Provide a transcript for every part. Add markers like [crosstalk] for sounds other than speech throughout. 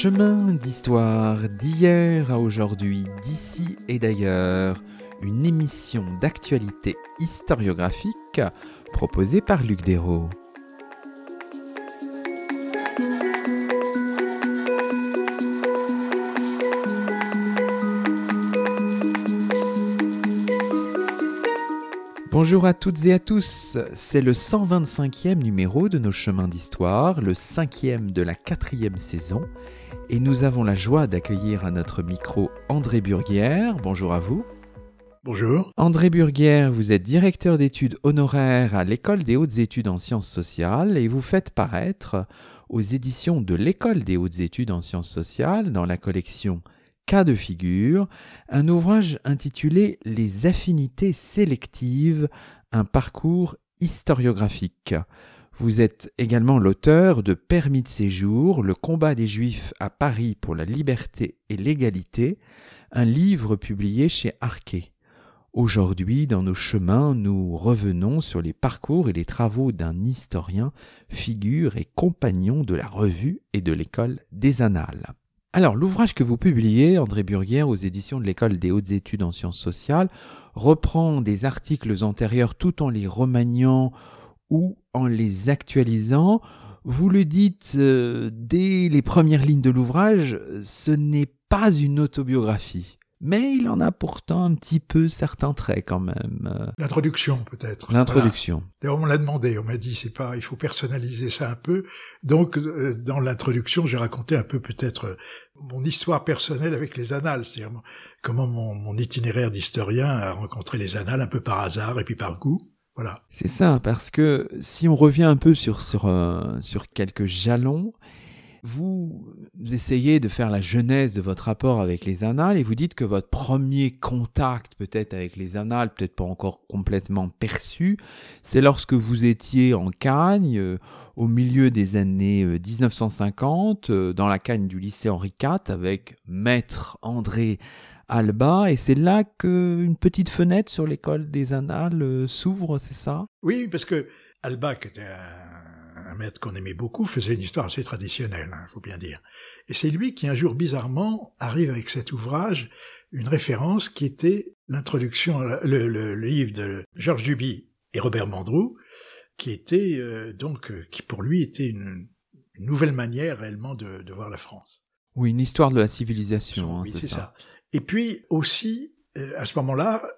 Chemin d'histoire d'hier à aujourd'hui, d'ici et d'ailleurs, une émission d'actualité historiographique proposée par Luc Dérault. Bonjour à toutes et à tous, c'est le 125e numéro de nos chemins d'histoire, le cinquième de la quatrième saison, et nous avons la joie d'accueillir à notre micro André Burguière. Bonjour à vous. Bonjour. André Burguière, vous êtes directeur d'études honoraires à l'École des hautes études en sciences sociales et vous faites paraître aux éditions de l'École des hautes études en sciences sociales dans la collection cas de figure, un ouvrage intitulé Les affinités sélectives, un parcours historiographique. Vous êtes également l'auteur de Permis de séjour, le combat des Juifs à Paris pour la liberté et l'égalité, un livre publié chez Arquet. Aujourd'hui, dans nos chemins, nous revenons sur les parcours et les travaux d'un historien, figure et compagnon de la revue et de l'école des annales. Alors, l'ouvrage que vous publiez, André Burguière, aux éditions de l'École des hautes études en sciences sociales, reprend des articles antérieurs tout en les remaniant ou en les actualisant. Vous le dites euh, dès les premières lignes de l'ouvrage, ce n'est pas une autobiographie mais il en a pourtant un petit peu certains traits quand même. L'introduction peut-être. L'introduction. D'ailleurs on l'a demandé, on m'a dit c'est pas, il faut personnaliser ça un peu. Donc euh, dans l'introduction j'ai raconté un peu peut-être euh, mon histoire personnelle avec les annales, c'est-à-dire comment mon, mon itinéraire d'historien a rencontré les annales un peu par hasard et puis par goût. Voilà. C'est ça, parce que si on revient un peu sur sur euh, sur quelques jalons, vous essayez de faire la genèse de votre rapport avec les annales et vous dites que votre premier contact peut-être avec les annales, peut-être pas encore complètement perçu, c'est lorsque vous étiez en Cagne euh, au milieu des années 1950 euh, euh, dans la Cagne du lycée Henri IV avec maître André Alba, et c'est là qu'une petite fenêtre sur l'école des annales s'ouvre, c'est ça? Oui, parce que Alba, qui était un un maître qu'on aimait beaucoup, faisait une histoire assez traditionnelle, il hein, faut bien dire. Et c'est lui qui, un jour, bizarrement, arrive avec cet ouvrage, une référence qui était l'introduction, le, livre de Georges Duby et Robert Mandrou, qui était euh, donc, euh, qui pour lui était une, nouvelle manière réellement de, voir la France. Oui, une histoire de la civilisation, hein, c'est ça. Et puis aussi, euh, à ce moment-là,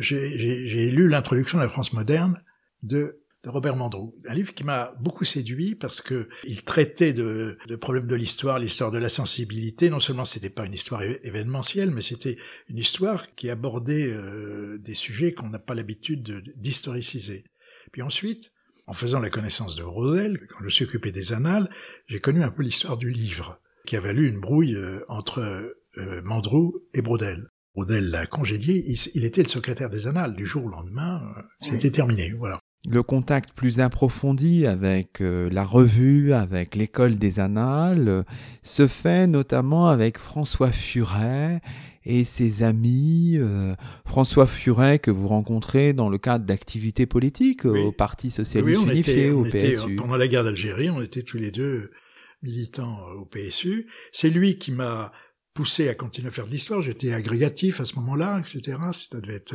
j'ai lu l'introduction de la France moderne de Robert Mandrou. Un livre qui m'a beaucoup séduit parce que il traitait de, de problèmes de l'histoire, l'histoire de la sensibilité. Non seulement c'était pas une histoire événementielle, mais c'était une histoire qui abordait euh, des sujets qu'on n'a pas l'habitude d'historiciser. Puis ensuite, en faisant la connaissance de Brodel, quand je me suis occupé des annales, j'ai connu un peu l'histoire du livre, qui a valu une brouille euh, entre euh, Mandrou et Brodel. Brodel l'a congédié, il, il, était le secrétaire des annales. Du jour au lendemain, c'était terminé. Voilà le contact plus approfondi avec euh, la revue, avec l'école des annales, euh, se fait notamment avec François Furet et ses amis. Euh, François Furet que vous rencontrez dans le cadre d'activités politiques au Parti socialiste unifié, au PSU. pendant la guerre d'Algérie, on était tous les deux militants au PSU. C'est lui qui m'a poussé à continuer à faire de l'histoire. J'étais agrégatif à ce moment-là, etc. Ça devait être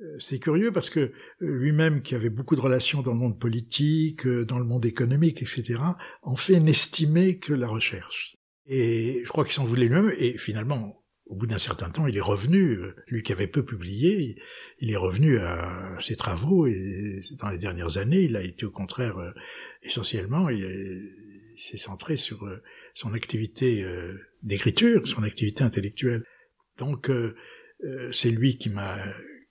euh, c'est curieux parce que euh, lui-même, qui avait beaucoup de relations dans le monde politique, euh, dans le monde économique, etc., en fait n'estimait que la recherche. Et je crois qu'il s'en voulait lui-même, et finalement, au bout d'un certain temps, il est revenu, lui qui avait peu publié, il est revenu à ses travaux, et dans les dernières années, il a été au contraire, essentiellement, il, s'est centré sur son activité d'écriture, son activité intellectuelle. Donc, c'est lui qui m'a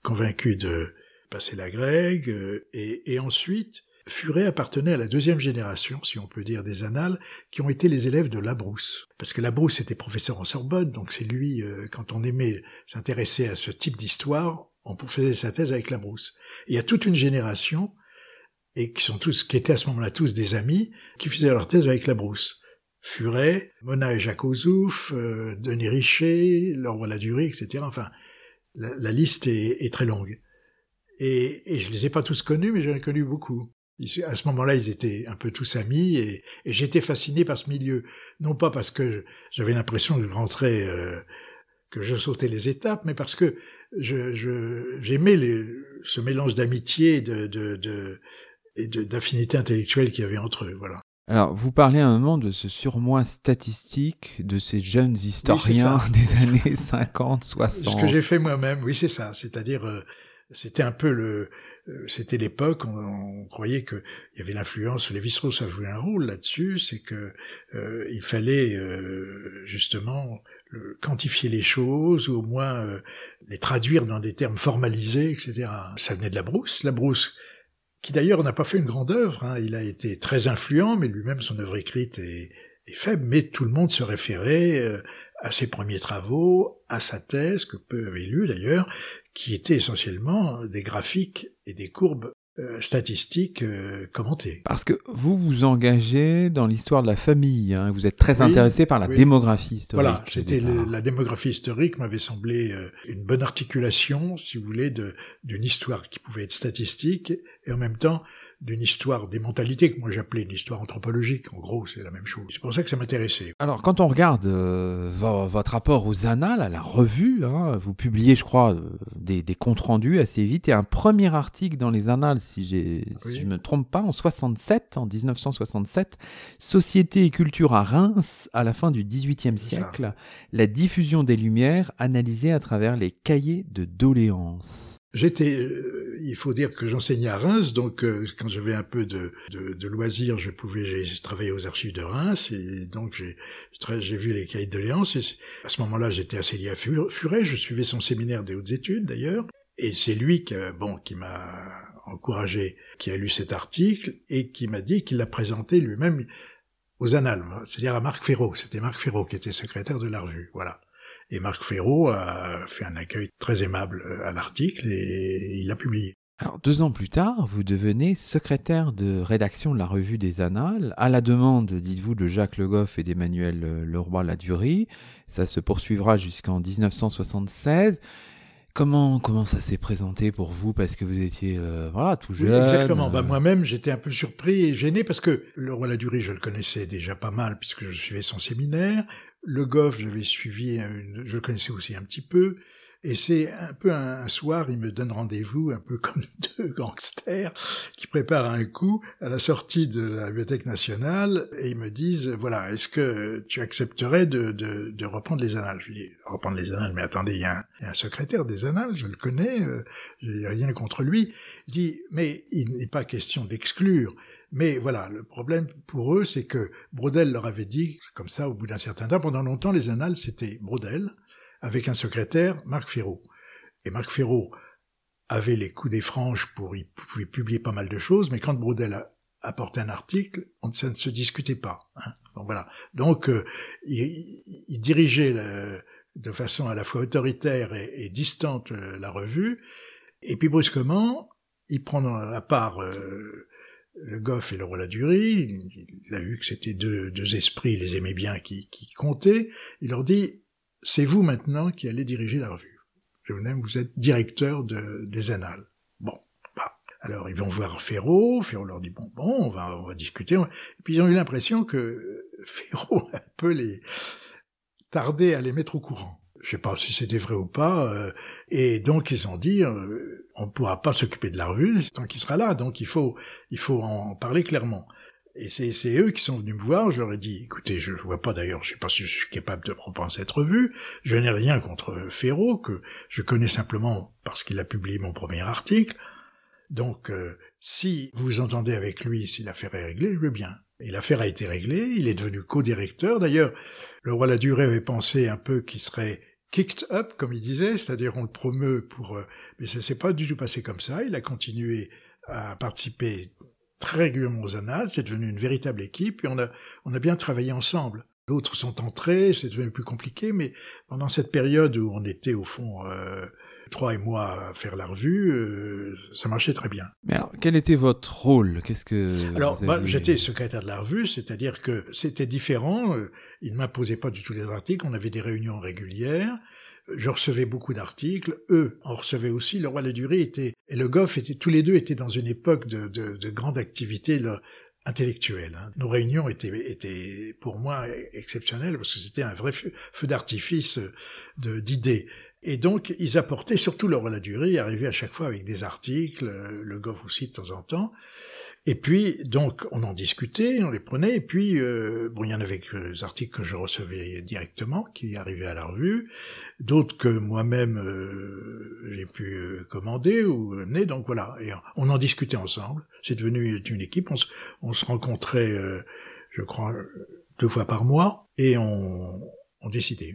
convaincu de passer la grecque, euh, et, et ensuite, Furet appartenait à la deuxième génération, si on peut dire, des annales, qui ont été les élèves de Labrousse. Parce que Labrousse était professeur en Sorbonne, donc c'est lui, euh, quand on aimait s'intéresser à ce type d'histoire, on faisait sa thèse avec Labrousse. Il y a toute une génération, et qui sont tous, qui étaient à ce moment-là tous des amis, qui faisaient leur thèse avec Labrousse. Furet, Mona et Jacques Ozouf, euh, Denis Richer, Laure Ladurie, etc. Enfin, la, liste est, très longue. Et, et je les ai pas tous connus, mais j'en ai connu beaucoup. À ce moment-là, ils étaient un peu tous amis et, j'étais fasciné par ce milieu. Non pas parce que j'avais l'impression que je euh, que je sautais les étapes, mais parce que je, j'aimais ce mélange d'amitié et de, de, et d'affinité intellectuelle qu'il y avait entre eux. Voilà. Alors, vous parlez à un moment de ce surmoi statistique de ces jeunes historiens [laughs] des années 50, 60. Ce que j'ai fait moi-même, oui, c'est ça. C'est-à-dire, euh, c'était un peu le, euh, c'était l'époque, on, on, croyait qu'il y avait l'influence, les Strauss a joué un rôle là-dessus, c'est que euh, il fallait euh, justement quantifier les choses ou au moins les traduire dans des termes formalisés, etc. Ça venait de la Brousse, la Brousse, qui d'ailleurs n'a pas fait une grande œuvre. Hein. Il a été très influent, mais lui-même son œuvre écrite est, faible. Mais tout le monde se référait à ses premiers travaux, à sa thèse que peu avaient lu d'ailleurs, qui étaient essentiellement des graphiques et des courbes euh, statistiques euh, commentées. Parce que vous vous engagez dans l'histoire de la famille, hein. vous êtes très intéressé par la démographie historique. Voilà, c'était la démographie historique m'avait semblé euh, une bonne articulation, si vous voulez, d'une histoire qui pouvait être statistique et en même temps d'une histoire des mentalités que moi j'appelais une histoire anthropologique. En gros, c'est la même chose. C'est pour ça que ça m'intéressait. Alors, quand on regarde euh, votre rapport aux annales, à la revue, hein, vous publiez, je crois, euh, des, des, comptes rendus assez vite et un premier article dans les annales, si, si je me trompe pas, en 67, en 1967, Société et culture à Reims, à la fin du XVIIIe siècle, la diffusion des Lumières analysée à travers les cahiers de doléances. J'étais, euh, il faut dire que j'enseignais à Reims, donc euh, quand j'avais un peu de, de, de, loisirs, je pouvais, j'ai travaillé aux archives de Reims, et donc j'ai, vu les cahiers de doléances, et à ce moment-là, j'étais assez lié à Furet, je suivais son séminaire des hautes études d'ailleurs, et c'est lui qui, bon, qui m'a encouragé, qui a lu cet article, et qui m'a dit qu'il l'a présenté lui-même aux annales, c'est-à-dire à Marc Ferraud, c'était Marc Ferraud qui était secrétaire de la revue, voilà. Et Marc Ferraud a fait un accueil très aimable à l'article et il l'a publié. Alors, deux ans plus tard, vous devenez secrétaire de rédaction de la revue des Annales, à la demande, dites-vous, de Jacques Le Goff et d'Emmanuel Leroy-Ladurie. Ça se poursuivra jusqu'en 1976. Comment, comment ça s'est présenté pour vous? Parce que vous étiez euh, voilà tout jeune. exactement. Bah, moi-même, j'étais un peu surpris et gêné parce que le roi Ladurie, je le connaissais déjà pas mal puisque je suivais son séminaire. Le Goff, j'avais suivi, je le connaissais aussi un petit peu. Et c'est un peu un, soir, il me donne rendez-vous, un peu [laughs] comme deux gangsters qui préparent un coup à la sortie de la Bibliothèque nationale, et ils me disent, voilà, est-ce que tu accepterais de, de, de, reprendre les annales? Je lui dis, reprendre les annales, mais attendez, il y, a un, secrétaire des annales, je le connais, euh, j'ai rien contre lui. Dit, mais il n'est pas question d'exclure. Mais voilà, le problème pour eux, c'est que Brodel leur avait dit, comme ça, au bout d'un certain temps, pendant longtemps, les annales, c'était Brodel, avec un secrétaire, Marc Ferraud. Et Marc Ferraud avait les coups des franges pour, il pouvait publier pas mal de choses, mais quand Brodel a apporté un article, ça ne se discutait pas. Hein. Donc voilà. Donc, euh, il, dirigeait de façon à la fois autoritaire et, distante euh, la revue, et puis brusquement, il prend à part euh, le Goff et le roi Ladurie, il a vu que c'était deux, deux esprits, il les aimait bien, qui, qui comptaient, il leur dit, c'est vous maintenant qui allez diriger la revue. Je vous aime, vous êtes directeur de, des annales. Bon, bah. Alors ils vont voir Ferraud, Ferraud leur dit bon, bon, on va, on va discuter. Et puis ils ont eu l'impression que Ferraud un peu les tardait à les mettre au courant. Je sais pas si c'était vrai ou pas. Euh, et donc ils ont dit, euh, on ne pourra pas s'occuper de la revue tant qu'il sera là. Donc il faut, il faut en parler clairement. Et c'est eux qui sont venus me voir, je leur ai dit, écoutez, je ne vois pas d'ailleurs, je sais pas si je suis capable de reprendre cette revue, je n'ai rien contre Ferraud, que je connais simplement parce qu'il a publié mon premier article, donc euh, si vous entendez avec lui si l'affaire est réglée, je veux bien. Et l'affaire a été réglée, il est devenu co-directeur, d'ailleurs, le roi Ladurée avait pensé un peu qu'il serait kicked up, comme il disait, c'est-à-dire on le promeut pour... Euh, mais ça s'est pas du tout passé comme ça, il a continué à participer très régulièrement aux annales, c'est devenu une véritable équipe, et on a, on a bien travaillé ensemble. D'autres sont entrés, c'est devenu plus compliqué, mais pendant cette période où on était au fond euh, trois et moi à faire la revue, euh, ça marchait très bien. Mais alors, quel était votre rôle? Qu'est-ce que Alors, bah, j'étais secrétaire de la revue, c'est-à-dire que c'était différent. Euh, il ne m'imposait pas du tout les articles. On avait des réunions régulières. je recevais beaucoup d'articles. Eux en recevaient aussi. Le roi Ladurie était et Le Goff étaient tous les deux étaient dans une époque de, de, de grande activité intellectuelle. Hein. Nos réunions étaient, étaient pour moi exceptionnelles parce que c'était un vrai feu, d'artifice d'idées. Et donc, ils apportaient, surtout le roi Ladurie, arrivait à chaque fois avec des articles, le Goff aussi de temps en temps. Et puis, donc, on en discutait, on les prenait, et puis, euh, bon, il y en avait des articles que je recevais directement, qui arrivaient à la revue, d'autres que moi-même euh, j'ai pu euh, commander ou mener, donc voilà, et on en discutait ensemble. C'est devenu une équipe, on se, on se rencontrait, euh, je crois, deux fois par mois, et on,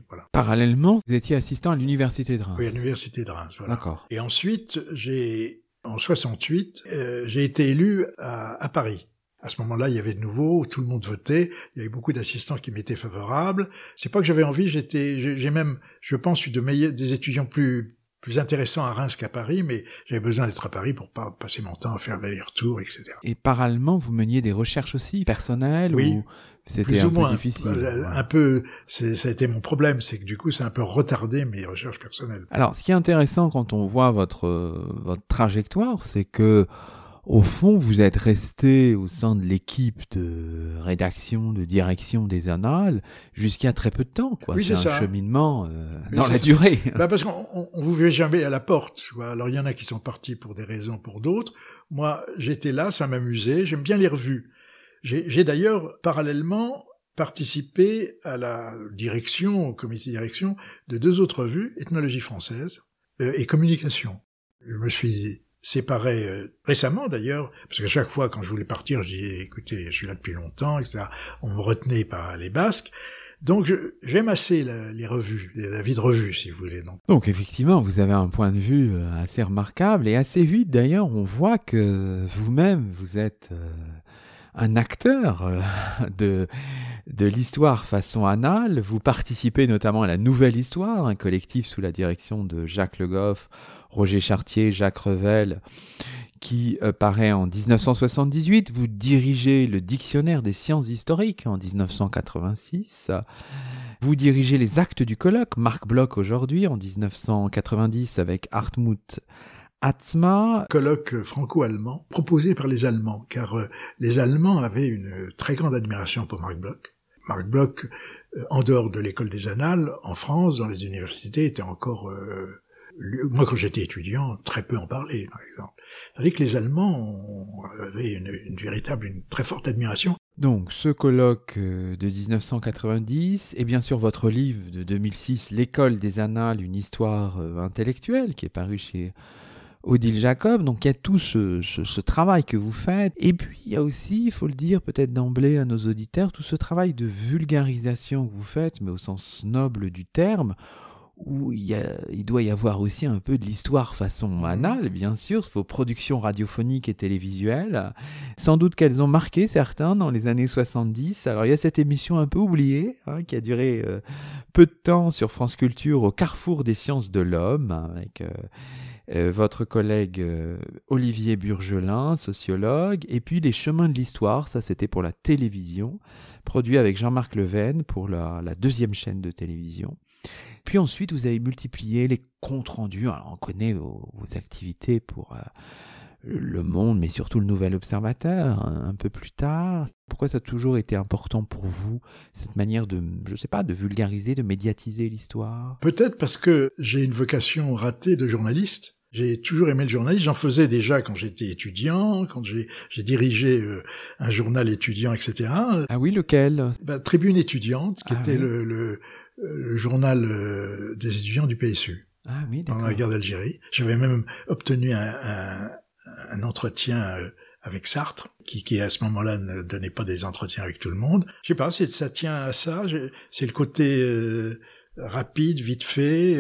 voilà. Parallèlement, vous étiez assistant à l'université de Reims. Oui, à l'université de Reims, voilà. D'accord. Et ensuite, j'ai en 68, euh, j'ai été élu à, Paris. À ce moment-là, il y avait de nouveau, tout le monde votait, il y avait beaucoup d'assistants qui m'étaient favorables. C'est pas que j'avais envie, j'étais, j'ai même, je pense, eu de meilleurs, des étudiants plus plus intéressants à Reims qu'à Paris, mais j'avais besoin d'être à Paris pour pas passer mon temps à faire des retours, etc. Et parallèlement, vous meniez des recherches aussi personnelles oui. ou c'était un peu difficile. Euh, un peu, ça a été mon problème, c'est que du coup, ça a un peu retardé mes recherches personnelles. Alors, ce qui est intéressant quand on voit votre votre trajectoire, c'est que au fond, vous êtes resté au sein de l'équipe de rédaction, de direction des annales jusqu'à très peu de temps. Quoi. Oui, c'est un cheminement euh, dans la durée. [laughs] Bah parce qu'on on vous vivait jamais à la porte. vois. Alors il y en a qui sont partis pour des raisons, pour d'autres. Moi, j'étais là, ça m'amusait. J'aime bien les revues. J'ai d'ailleurs parallèlement participé à la direction, au comité de direction de deux autres revues, Ethnologie française euh, et Communication. Je me suis séparé euh, récemment d'ailleurs, parce que chaque fois quand je voulais partir, je disais écoutez, je suis là depuis longtemps, etc. On me retenait par les Basques. Donc j'aime assez les revues, la vie de revue, si vous voulez. Donc. effectivement, vous avez un point de vue euh, assez remarquable et assez vite d'ailleurs, on voit que vous-même, vous êtes un acteur euh, [laughs] de, de l'histoire façon anale. Vous participez notamment à la Nouvelle Histoire, un collectif sous la direction de Jacques Le Goff, Roger Chartier, Jacques Revel, qui euh, paraît en 1978. Vous dirigez le Dictionnaire des sciences historiques en 1986. Vous dirigez les actes du colloque, Marc Bloch aujourd'hui, en 1990 avec Hartmut Atzma. Colloque franco-allemand proposé par les Allemands, car euh, les Allemands avaient une très grande admiration pour Marc Bloch. Marc Bloch, euh, en dehors de l'école des annales, en France, dans les universités, était encore... Euh, moi, quand j'étais étudiant, très peu en parlait, par exemple. Tandis que les Allemands avaient une, une véritable, une très forte admiration. Donc, ce colloque de 1990, et bien sûr votre livre de 2006, L'école des annales, une histoire intellectuelle, qui est paru chez Odile Jacob. Donc il y a tout ce, travail que vous faites. Et puis il y a aussi, il faut le dire peut-être d'emblée à nos auditeurs, tout ce travail de vulgarisation que vous faites, mais au sens noble du terme, où il, il doit y avoir aussi un peu de l'histoire façon mhm. anale, bien sûr, vos productions radiophoniques et télévisuelles. Sans doute qu'elles ont marqué certains dans les années 70. Alors il y a cette émission un peu oubliée, hein, qui a duré euh, peu de temps sur France Culture au carrefour des sciences de l'homme, avec... Euh, euh, votre collègue Olivier Burgelin, sociologue, et puis Les Chemins de l'Histoire, ça c'était pour la télévision, produit avec Jean-Marc Leven pour la, deuxième chaîne de télévision. Puis ensuite, vous avez multiplié les comptes rendus. Alors, on connaît vos, activités pour euh, Le Monde, mais surtout le Nouvel Observateur, un, peu plus tard. Pourquoi ça a toujours été important pour vous, cette manière de, je sais pas, de vulgariser, de médiatiser l'histoire? Peut-être parce que j'ai une vocation ratée de journaliste. J'ai toujours aimé le journalisme. J'en faisais déjà quand j'étais étudiant, quand j'ai dirigé euh, un journal étudiant, etc. Ah oui, lequel? Bah, Tribune étudiante, qui ah était le, le, le, journal euh, des étudiants du PSU. Ah oui, pendant la guerre d'Algérie. J'avais même obtenu un, un, un entretien euh, avec Sartre, qui, qui à ce moment-là ne donnait pas des entretiens avec tout le monde. Je sais pas, ça tient à ça. C'est le côté rapide, vite fait.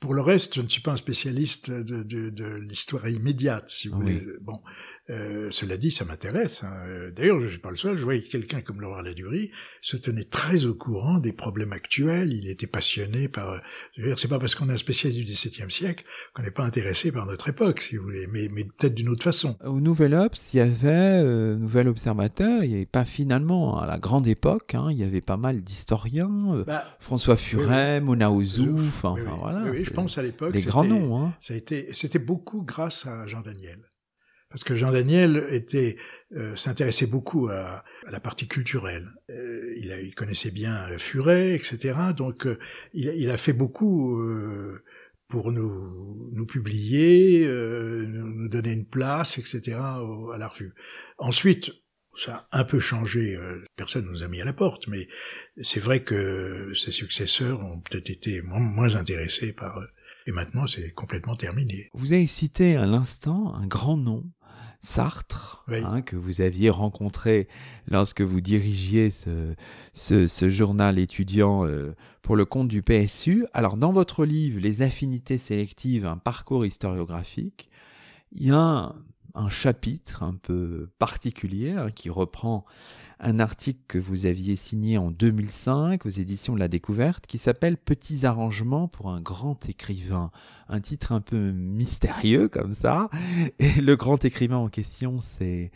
Pour le reste, je ne suis pas un spécialiste de, de, de l'histoire immédiate, si vous voulez. Bon, Euh, cela dit, ça m'intéresse. Hein. D'ailleurs, je ne suis pas le seul. Je voyais quelqu'un comme Laurent Ladurie se tenait très au courant des problèmes actuels. Il était passionné par. Je veux dire, c'est pas parce qu'on est un spécialiste du XVIIe siècle qu'on n'est pas intéressé par notre époque, si vous voulez, mais, mais peut-être d'une autre façon. Au Nouvel Obs, il y avait euh, Nouvel Observateur. Il n'y avait pas finalement à la grande époque. Hein, il y avait pas mal d'historiens. Euh, bah, François Furet, oui, Mona Ozouf. Enfin, voilà. Oui, je pense à l'époque. Des grands noms. Hein. Ça a été. C'était beaucoup grâce à Jean Daniel parce que Jean Daniel était euh, s'intéressait beaucoup à, à, la partie culturelle. Euh, il, a, il, connaissait bien Furet, etc. Donc euh, il, il, a fait beaucoup euh, pour nous, nous publier, nous donner une place, etc. à la revue. Ensuite, ça a un peu changé. personne nous a mis à la porte, mais c'est vrai que ses successeurs ont peut-être été moins, moins intéressés par et maintenant, c'est complètement terminé. Vous avez cité à l'instant un grand nom, Sartre, hein, que vous aviez rencontré lorsque vous dirigiez ce, ce, journal étudiant euh, pour le compte du PSU. Alors, dans votre livre Les affinités sélectives, un parcours historiographique, il y a un, chapitre un peu particulier hein, qui reprend un article que vous aviez signé en 2005 aux éditions de la Découverte qui s'appelle Petits arrangements pour un grand écrivain. Un titre un peu mystérieux comme ça. Et le grand écrivain en question, c'est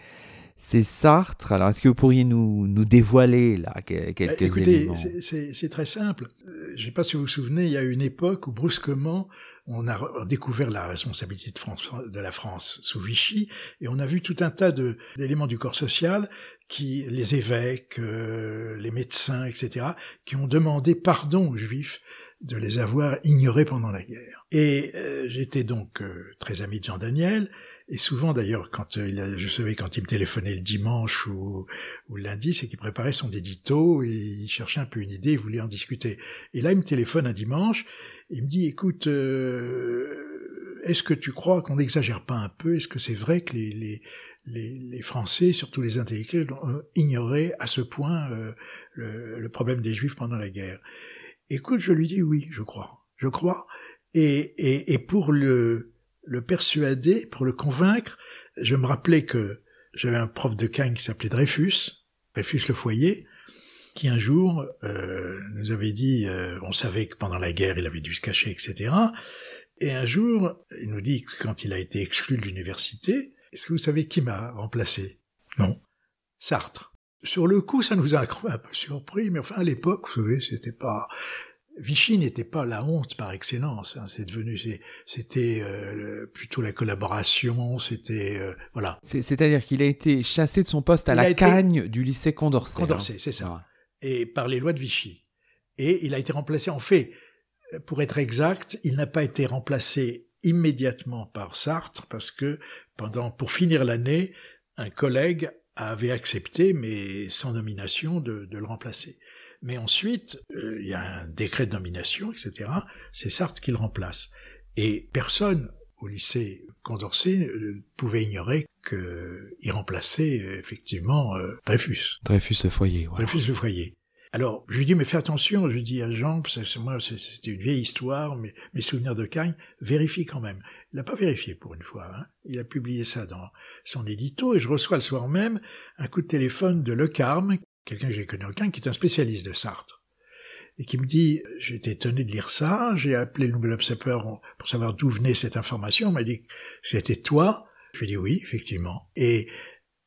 c'est Sartre. Alors, est-ce que vous pourriez nous, nous dévoiler là quelques Écoutez, éléments c'est très simple. Euh, je ne sais pas si vous vous souvenez, il y a une époque où brusquement on a découvert la responsabilité de, France, de la France sous Vichy et on a vu tout un tas d'éléments du corps social qui, les évêques, euh, les médecins, etc., qui ont demandé pardon aux Juifs de les avoir ignorés pendant la guerre. Et euh, j'étais donc très ami de Jean Daniel. Et souvent d'ailleurs, quand euh, il je savais quand il me téléphonait le dimanche ou, ou le lundi, c'est qu'il préparait son édito et il cherchait un peu une idée, il voulait en discuter. Et là, il me téléphone un dimanche, il me dit, écoute, euh, est-ce que tu crois qu'on n'exagère pas un peu? Est-ce que c'est vrai que les, les, les, les, Français, surtout les intellectuels, ont ignoré à ce point euh, le, le, problème des Juifs pendant la guerre? Écoute, je lui dis oui, je crois, je crois. Et, et, et pour le le persuader, pour le convaincre, je me rappelais que j'avais un prof de Cagne qui s'appelait Dreyfus, Dreyfus le foyer, qui un jour euh, nous avait dit, euh, on savait que pendant la guerre il avait dû se cacher, etc. Et un jour, il nous dit que quand il a été exclu de l'université, est-ce que vous savez qui m'a remplacé? Non. Sartre. Sur le coup, ça nous a [laughs] un peu surpris, mais enfin à l'époque, vous savez, c'était pas, Vichy n'était pas la honte par excellence. Hein. C'est devenu, c'était euh, plutôt la collaboration. C'était euh, voilà. C'est-à-dire qu'il a été chassé de son poste à la Cagne du lycée Condorcet. Condorcet, hein. c'est ça. Et par les lois de Vichy. Et il a été remplacé. En fait, pour être exact, il n'a pas été remplacé immédiatement par Sartre parce que pendant, pour finir l'année, un collègue avait accepté, mais sans nomination, de, de le remplacer. Mais ensuite, euh, il y a un décret de nomination, etc. C'est Sartre qui le remplace. Et personne au lycée Condorcet euh, pouvait ignorer qu'il remplaçait euh, effectivement Dreyfus. Dreyfus le foyer. Dreyfus le foyer. Alors, je lui dis, mais fais attention, je lui dis à Jean, moi, c'était une vieille histoire, mais mes souvenirs de Cagne, vérifie quand même. Il n'a pas vérifié pour une fois. Hein. Il a publié ça dans son édito, et je reçois le soir même un coup de téléphone de Le Carme, quelqu'un que j'ai connu aucun, qui est un spécialiste de Sartre, et qui me dit, j'étais étonné de lire ça, j'ai appelé le Nouvel Observateur pour savoir d'où venait cette information, on m'a dit c'était toi, je lui ai dit oui, effectivement, et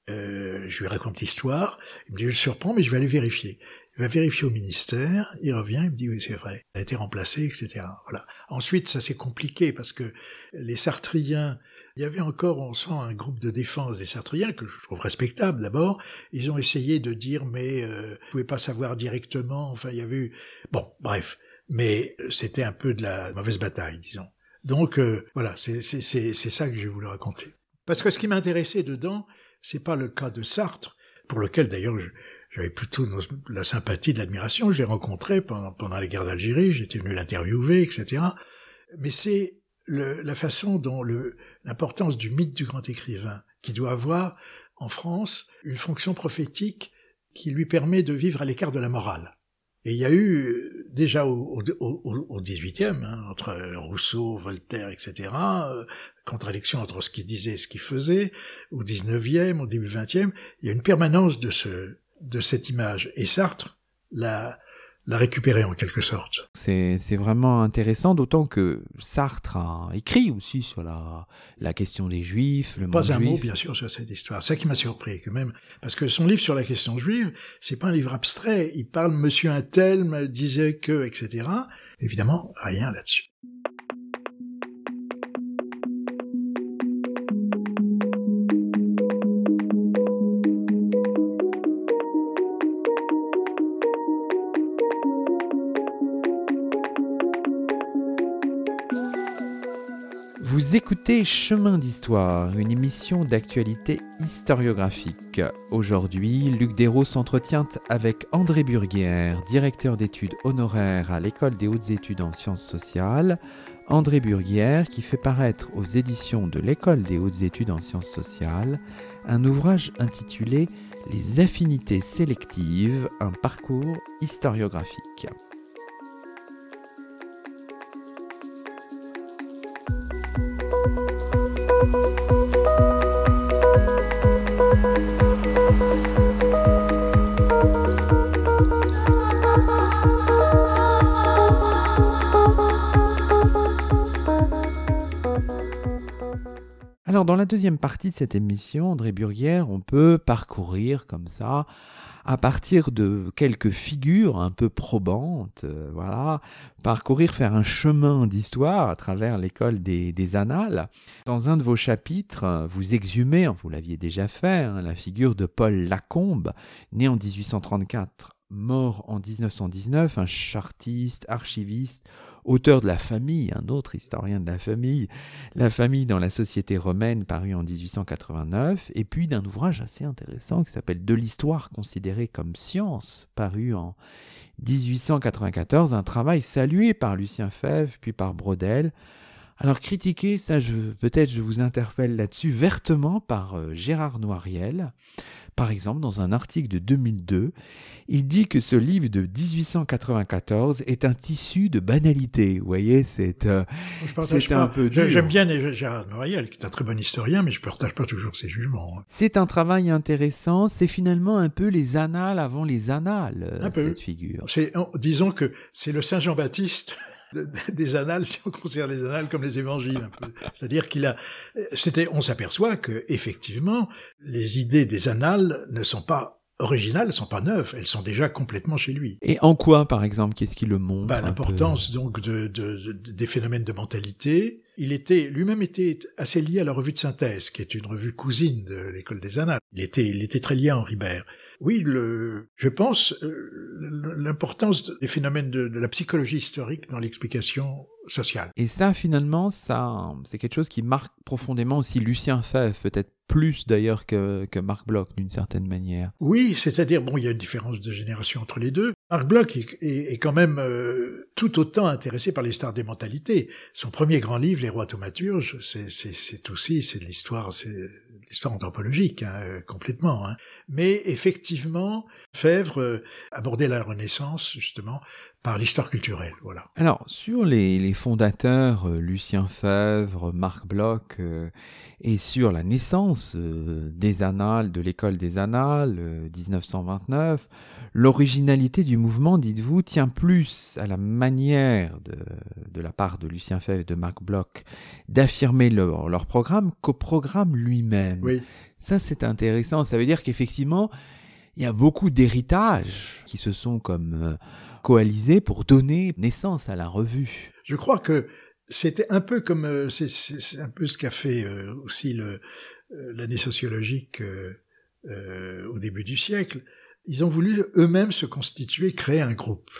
euh, je lui raconte l'histoire, il me dit je le surprends, mais je vais aller vérifier. Il va vérifier au ministère, il revient, il me dit oui c'est vrai, il a été remplacé, etc. Voilà. Ensuite, ça s'est compliqué parce que les Sartriens il y avait encore, on sent, un groupe de défense des Sartriens, que je trouve respectable d'abord. Ils ont essayé de dire, mais euh, vous pouvez pas savoir directement. Enfin, il y avait eu... Bon, bref. Mais c'était un peu de la mauvaise bataille, disons. Donc, euh, voilà, c'est ça que j'ai voulu raconter. Parce que ce qui m'intéressait dedans, c'est pas le cas de Sartre, pour lequel d'ailleurs j'avais plutôt la sympathie, de l'admiration. Je l'ai rencontré pendant, les guerres d'Algérie, j'étais venu l'interviewer, etc. Mais c'est la façon dont l'importance du mythe du grand écrivain, qui doit avoir en France une fonction prophétique qui lui permet de vivre à l'écart de la morale. Et il y a eu déjà au, 18e, hein, entre Rousseau, Voltaire, etc., euh, contradiction entre ce qu'il disait et ce qu'il faisait, au 19e, au début 20e, il y a une permanence de, ce, de cette image. Et Sartre l'a la récupérer en quelque sorte. C'est vraiment intéressant, d'autant que Sartre a écrit aussi sur la, la question des Juifs, le Pas un mot, bien sûr, sur cette histoire. C'est ça qui m'a surpris, quand même. Parce que son livre sur la question juive, c'est pas un livre abstrait. Il parle, monsieur un tel me disait que, etc. Évidemment, rien là-dessus. Vous écoutez Chemin d'Histoire, une émission d'actualité historiographique. Aujourd'hui, Luc Dérault s'entretient avec André Burguière, directeur d'études honoraires à l'École des hautes études en sciences sociales. André Burguière qui fait paraître aux éditions de l'École des hautes études en sciences sociales un ouvrage intitulé Les affinités sélectives, un parcours historiographique. Deuxième partie de cette émission, André Burguière, on peut parcourir comme ça, à partir de quelques figures un peu probantes, euh, voilà, parcourir, faire un chemin d'histoire à travers l'école des, annales. Dans un de vos chapitres, vous exhumez, vous l'aviez déjà fait, hein, la figure de Paul Lacombe, né en 1834 mort en 1919, un chartiste, archiviste, auteur de La Famille, un autre historien de la famille, La Famille dans la société romaine, paru en 1889, et puis d'un ouvrage assez intéressant qui s'appelle De l'histoire considérée comme science, paru en 1894, un travail salué par Lucien Fèvre, puis par Brodel. Alors critiqué, ça peut-être je vous interpelle là-dessus, vertement par euh, Gérard Noiriel. Par exemple, dans un article de 2002, il dit que ce livre de 1894 est un tissu de banalité. Vous voyez, c'est euh, un peu dur. J'aime bien Gérard Noiriel, qui est un très bon historien, mais je ne partage pas toujours ses jugements. Hein. C'est un travail intéressant. C'est finalement un peu les annales avant les annales, un cette figure. Disons que c'est le Saint Jean-Baptiste [laughs] des annales, si on considère les annales comme les évangiles. C'est-à-dire qu'il a, c'était, on s'aperçoit que effectivement, les idées des annales ne sont pas originales, elles sont pas neuves, elles sont déjà complètement chez lui. Et en quoi, par exemple, qu'est-ce qui le montre bah, L'importance donc de, de, des phénomènes de mentalité. Il était lui-même était assez lié à la revue de synthèse, qui est une revue cousine de l'école des annales. Il était, il était très lié à Henri Bert. Oui, le, je pense euh, l'importance des phénomènes de, de, la psychologie historique dans l'explication sociale. Et ça, finalement, ça, c'est quelque chose qui marque profondément aussi Lucien Fèvre, peut-être plus d'ailleurs que, que Marc Bloch d'une certaine manière. Oui, c'est-à-dire, bon, il y a une différence de génération entre les deux. Marc Bloch est, est, quand même euh, tout autant intéressé par l'histoire des mentalités. Son premier grand livre, Les rois thaumaturges, c'est aussi, c'est de l'histoire, c'est l'histoire anthropologique, hein, euh, complètement. Hein. Mais effectivement, Fèvre euh, abordait la Renaissance, justement, par l'histoire culturelle. Voilà. Alors, sur les, les fondateurs, euh, Lucien Fèvre, Marc Bloch, et sur la naissance des annales, de l'école des annales, 1929, l'originalité du mouvement, dites-vous, tient plus à la manière de, de, la part de Lucien Fèvre et de Marc Bloch d'affirmer leur, leur programme qu'au programme lui-même. Oui. Ça, c'est intéressant. Ça veut dire qu'effectivement, il y a beaucoup d'héritages qui se sont comme euh, coalisés pour donner naissance à la revue. Je crois que c'était un peu comme euh, c'est un peu ce qu'a fait euh, aussi l'année sociologique au début du siècle. Ils ont voulu eux-mêmes se constituer, créer un groupe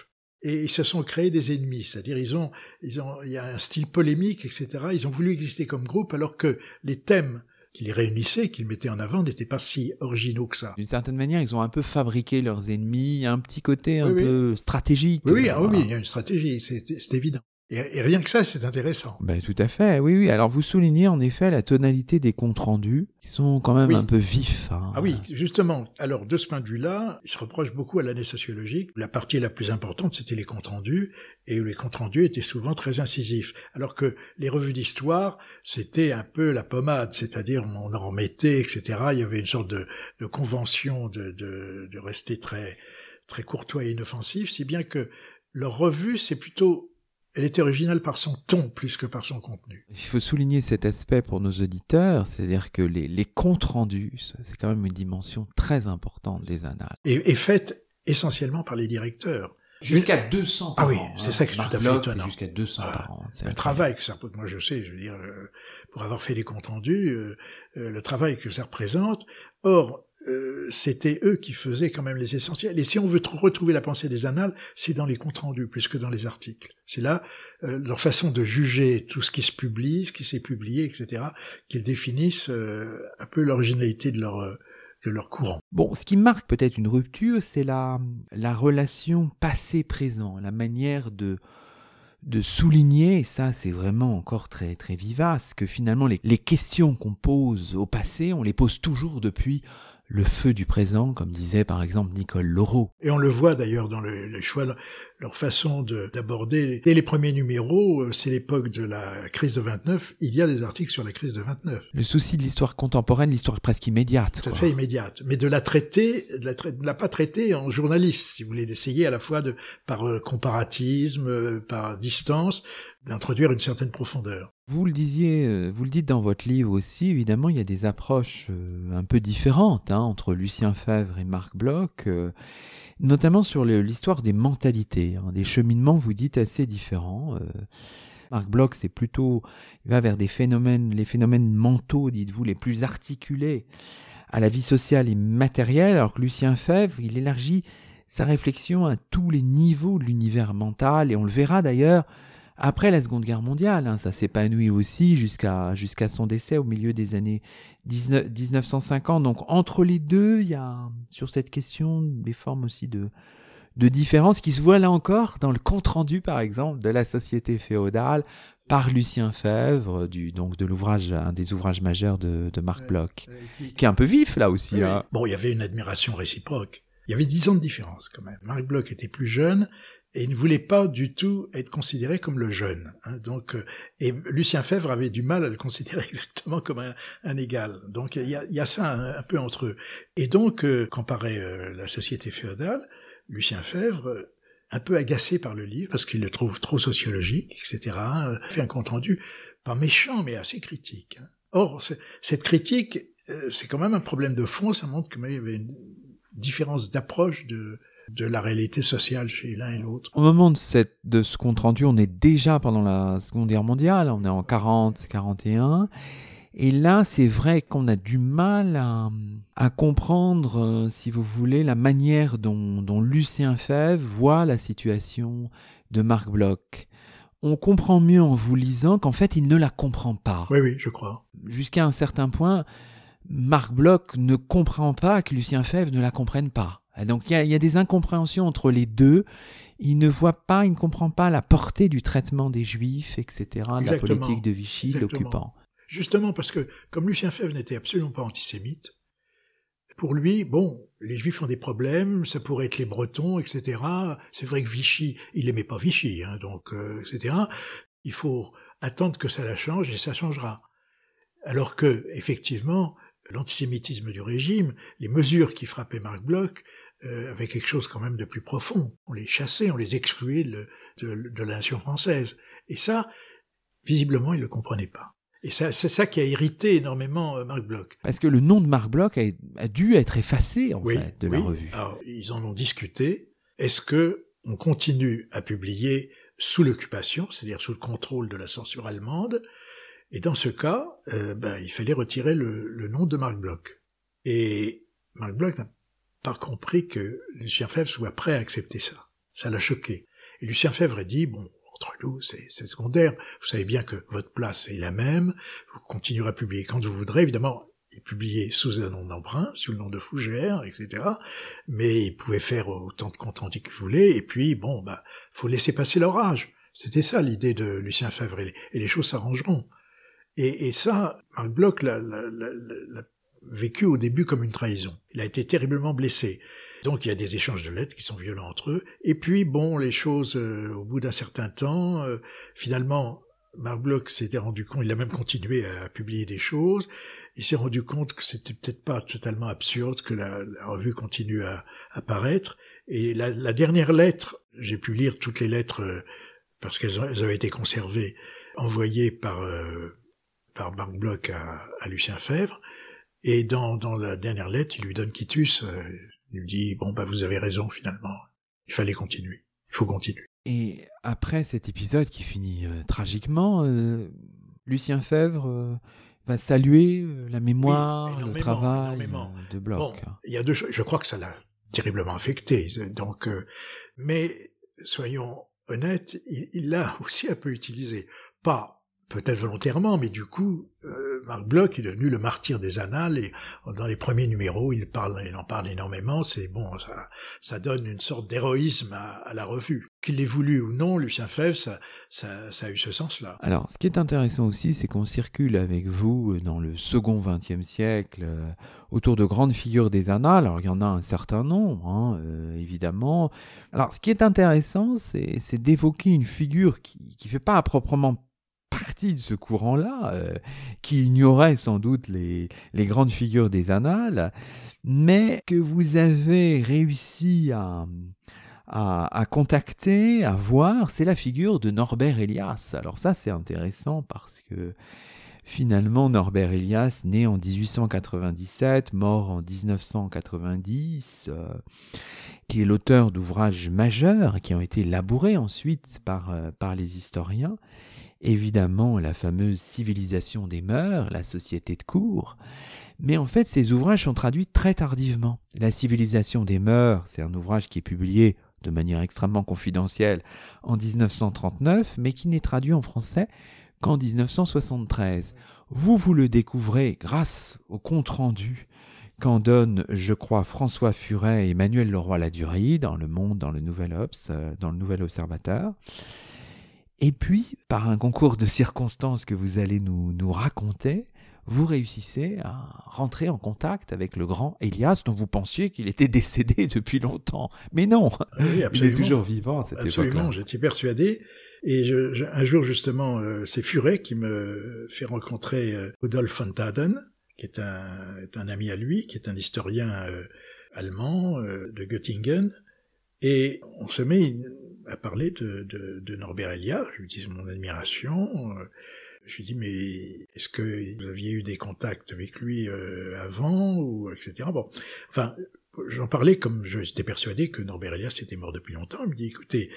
et ils se sont créés des ennemis, c'est-à-dire ils ont, ils ont, il y a un style polémique, etc. Ils ont voulu exister comme groupe alors que les thèmes qui les réunissaient, qu'ils mettaient en avant, n'étaient pas si originaux que ça. D'une certaine manière, ils ont un peu fabriqué leurs ennemis, un petit côté un peu stratégique. Oui, oui, ah oui, il y a une stratégie, c'est évident. Et, rien que ça, c'est intéressant. Ben, tout à fait, oui, oui. Alors vous soulignez en effet la tonalité des comptes rendus, qui sont quand même un peu vifs. Hein. Ah oui, justement. Alors de ce point de vue-là, il se reproche beaucoup à l'année sociologique. La partie la plus importante, c'était les comptes rendus, et les comptes rendus étaient souvent très incisifs. Alors que les revues d'histoire, c'était un peu la pommade, c'est-à-dire on en remettait, etc. Il y avait une sorte de, de convention de, de, de rester très très courtois et inoffensif, si bien que leur revue, c'est plutôt elle était originale par son ton plus que par son contenu. Il faut souligner cet aspect pour nos auditeurs, c'est-à-dire que les, les, comptes rendus, c'est quand même une dimension très importante des annales. Et, et faite essentiellement par les directeurs. Jusqu'à 200 par ah oui, c'est hein. ça qui est tout à fait étonnant. Jusqu'à 200 par an. Le travail que ça représente, moi je sais, je veux dire, euh, pour avoir fait des comptes rendus, euh, euh, le travail que ça représente. Or, euh, c'était eux qui faisaient quand même les essentiels. Et si on veut retrouver la pensée des annales, c'est dans les comptes rendus plus que dans les articles. C'est là euh, leur façon de juger tout ce qui se publie, ce qui s'est publié, etc., qu'ils définissent euh, un peu l'originalité de leur de leur courant. Bon, ce qui marque peut-être une rupture, c'est la la relation passé-présent, la manière de de souligner, et ça c'est vraiment encore très très vivace, que finalement les, les questions qu'on pose au passé, on les pose toujours depuis le feu du présent, comme disait par exemple Nicole Laureau. Et on le voit d'ailleurs dans le, choix, leur façon d'aborder. Dès les premiers numéros, euh, c'est l'époque de la crise de 29, il y a des articles sur la crise de 29. Le souci de l'histoire contemporaine, l'histoire presque immédiate. Tout à fait immédiate. Mais de la traiter, de la, de la pas traiter en journaliste, si vous voulez, d'essayer à la fois de, par euh, comparatisme, euh, par distance, d'introduire une certaine profondeur. Vous le disiez, euh, vous le dites dans votre livre aussi, évidemment, il y a des approches euh, un peu différentes hein, entre Lucien Fèvre et Marc Bloch, euh, notamment sur l'histoire des mentalités, hein, des cheminements, vous dites, assez différents. Marc Bloch, c'est plutôt, il va vers des phénomènes, les phénomènes mentaux, dites-vous, les plus articulés à la vie sociale et matérielle, alors que Lucien Fèvre, il élargit sa réflexion à tous les niveaux de l'univers mental, et on le verra d'ailleurs après la Seconde Guerre mondiale. Hein, ça s'épanouit aussi jusqu'à jusqu'à son décès au milieu des années 19, 1950. Donc entre les deux, il y a sur cette question des formes aussi de de différence qui se voient là encore dans le compte rendu par exemple de la société féodale par Lucien Fèvre, du, donc de l'ouvrage, un des ouvrages majeurs de, de Marc Bloch, qui, est un peu vif là aussi. Hein. Bon, il y avait une admiration réciproque. Il y avait dix ans de différence quand même. Marc Bloch était plus jeune et ne voulait pas du tout être considéré comme le jeune. Hein. donc, euh, et Lucien Fèvre avait du mal à le considérer [laughs] exactement comme un, égal. Donc, il y a, y a ça un, peu entre eux. Et donc, euh, euh, la société féodale, Lucien Fèvre, un peu agacé par le livre parce qu'il le trouve trop sociologique, etc., fait un compte rendu pas méchant mais assez critique. Hein. Or, cette critique, c'est quand même un problème de fond. Ça montre qu'il y avait une différence d'approche de de la réalité sociale chez l'un et l'autre. Au moment de, cette, de ce compte rendu, on est déjà pendant la Seconde Guerre mondiale, on est en 40, 41. Et là, c'est vrai qu'on a du mal à, comprendre, euh, si vous voulez, la manière dont, dont Lucien Fèvre voit la situation de Marc Bloch. On comprend mieux en vous lisant qu'en fait, il ne la comprend pas. Oui, oui, je crois. Jusqu'à un certain point, Marc Bloch ne comprend pas que Lucien Fèvre ne la comprenne pas. Donc il y a, des incompréhensions entre les deux. Il ne voit pas, il ne comprend pas la portée du traitement des juifs, etc., de la politique de Vichy, l'occupant. Justement parce que, comme Lucien Fèvre n'était absolument pas antisémite, pour lui, bon, les juifs ont des problèmes, ça pourrait être les bretons, etc. C'est vrai que Vichy, il aimait pas Vichy, hein, donc, euh, etc. Il faut attendre que ça la change et ça changera. Alors que, effectivement, l'antisémitisme du régime, les mesures qui frappaient Marc Bloch, euh, avaient quelque chose quand même de plus profond. On les chassait, on les excluait de, de, la nation française. Et ça, visiblement, il ne le comprenait pas. Et c'est ça qui a irrité énormément euh, Marc Bloch. Parce que le nom de Marc Bloch a, dû être effacé, en fait, de la revue. Alors, ils en ont discuté. Est-ce que on continue à publier sous l'occupation, c'est-à-dire sous le contrôle de la censure allemande? Et dans ce cas, euh, ben, il fallait retirer le, nom de Marc Bloch. Et Marc Bloch n'a pas compris que Lucien Fèvre soit prêt à accepter ça. Ça l'a choqué. Et Lucien Fèvre a dit, bon, entre nous, c'est secondaire, vous savez bien que votre place est la même, vous continuerez à publier quand vous voudrez, évidemment, il publiait sous un nom d'emprunt, sous le nom de Fougère, etc. Mais il pouvait faire autant de rendus qu'il voulait, et puis, bon, bah, faut laisser passer l'orage. C'était ça l'idée de Lucien Fèvre, et les, choses s'arrangeront. Et, ça, Marc Bloch l'a vécu au début comme une trahison. Il a été terriblement blessé. Donc il y a des échanges de lettres qui sont violents entre eux. Et puis bon, les choses, euh, au bout d'un certain temps, euh, finalement, Marc Bloch s'était rendu compte, il a même continué à, publier des choses, il s'est rendu compte que c'était peut-être pas totalement absurde que la, revue continue à, apparaître. Et la, dernière lettre, j'ai pu lire toutes les lettres euh, parce qu'elles avaient été conservées, envoyées par, par Marc Bloch à, à Lucien Fèvre. Et dans, dans la dernière lettre, il lui donne quitus. Euh, il lui dit bon bah vous avez raison finalement. Il fallait continuer. Il faut continuer. Et après cet épisode qui finit euh, tragiquement, euh, Lucien Fèvre va saluer la mémoire, le travail de Bloch. Bon, il y a deux choses. Je crois que ça l'a terriblement affecté. Donc, mais soyons honnêtes, il l'a [laughs] aussi un peu utilisé. Pas peut-être volontairement, mais du coup, euh, Marc Bloch est devenu le martyr des annales et dans les premiers numéros, il en parle énormément. C'est bon, ça, donne une sorte d'héroïsme à, la revue. Qu'il l'ait voulu ou non, Lucien Fèvre, ça, a eu ce sens-là. Alors, ce qui est intéressant aussi, c'est qu'on circule avec vous dans le second XXe siècle euh, autour de grandes figures des annales. Alors, il y en a un certain nombre, hein, euh, évidemment. Alors, ce qui est intéressant, c'est d'évoquer une figure qui ne fait pas à proprement de ce courant-là, euh, qui ignorait sans doute les, grandes figures des annales, mais que vous avez réussi à, à, contacter, à voir, c'est la figure de Norbert Elias. Alors ça, c'est intéressant parce que finalement, Norbert Elias, né en 1897, mort en 1990, euh, qui est l'auteur d'ouvrages majeurs qui ont été labourés ensuite par, euh, par les historiens, évidemment la fameuse civilisation des mœurs, la société de cour, mais en fait ces ouvrages sont traduits très tardivement. La civilisation des mœurs, c'est un ouvrage qui est publié de manière extrêmement confidentielle en 1939, mais qui n'est traduit en français qu'en 1973. Vous, vous le découvrez grâce au compte-rendu qu'en donnent, je crois, François Furet et Emmanuel Leroy-Ladurie dans Le Monde, dans le Nouvel Obs, euh, dans le Nouvel Observateur. Et puis, par un concours de circonstances que vous allez nous, nous raconter, vous réussissez à rentrer en contact avec le grand Elias dont vous pensiez qu'il était décédé [laughs] depuis longtemps. Mais non, il est toujours vivant à cette Absolument, j'étais persuadé. Et je, un jour, justement, euh, c'est Furet qui me fait rencontrer euh, Rudolf von Taden, qui est un, est un, ami à lui, qui est un historien euh, allemand de Göttingen. Et on se met à parler de, de, Norbert Elias. Je lui dis mon admiration. Euh, je lui dis mais est-ce que vous aviez eu des contacts avec lui euh, avant ou etc. Bon, enfin j'en parlais comme j'étais persuadé que Norbert Elias était mort depuis longtemps. Il me dit écoutez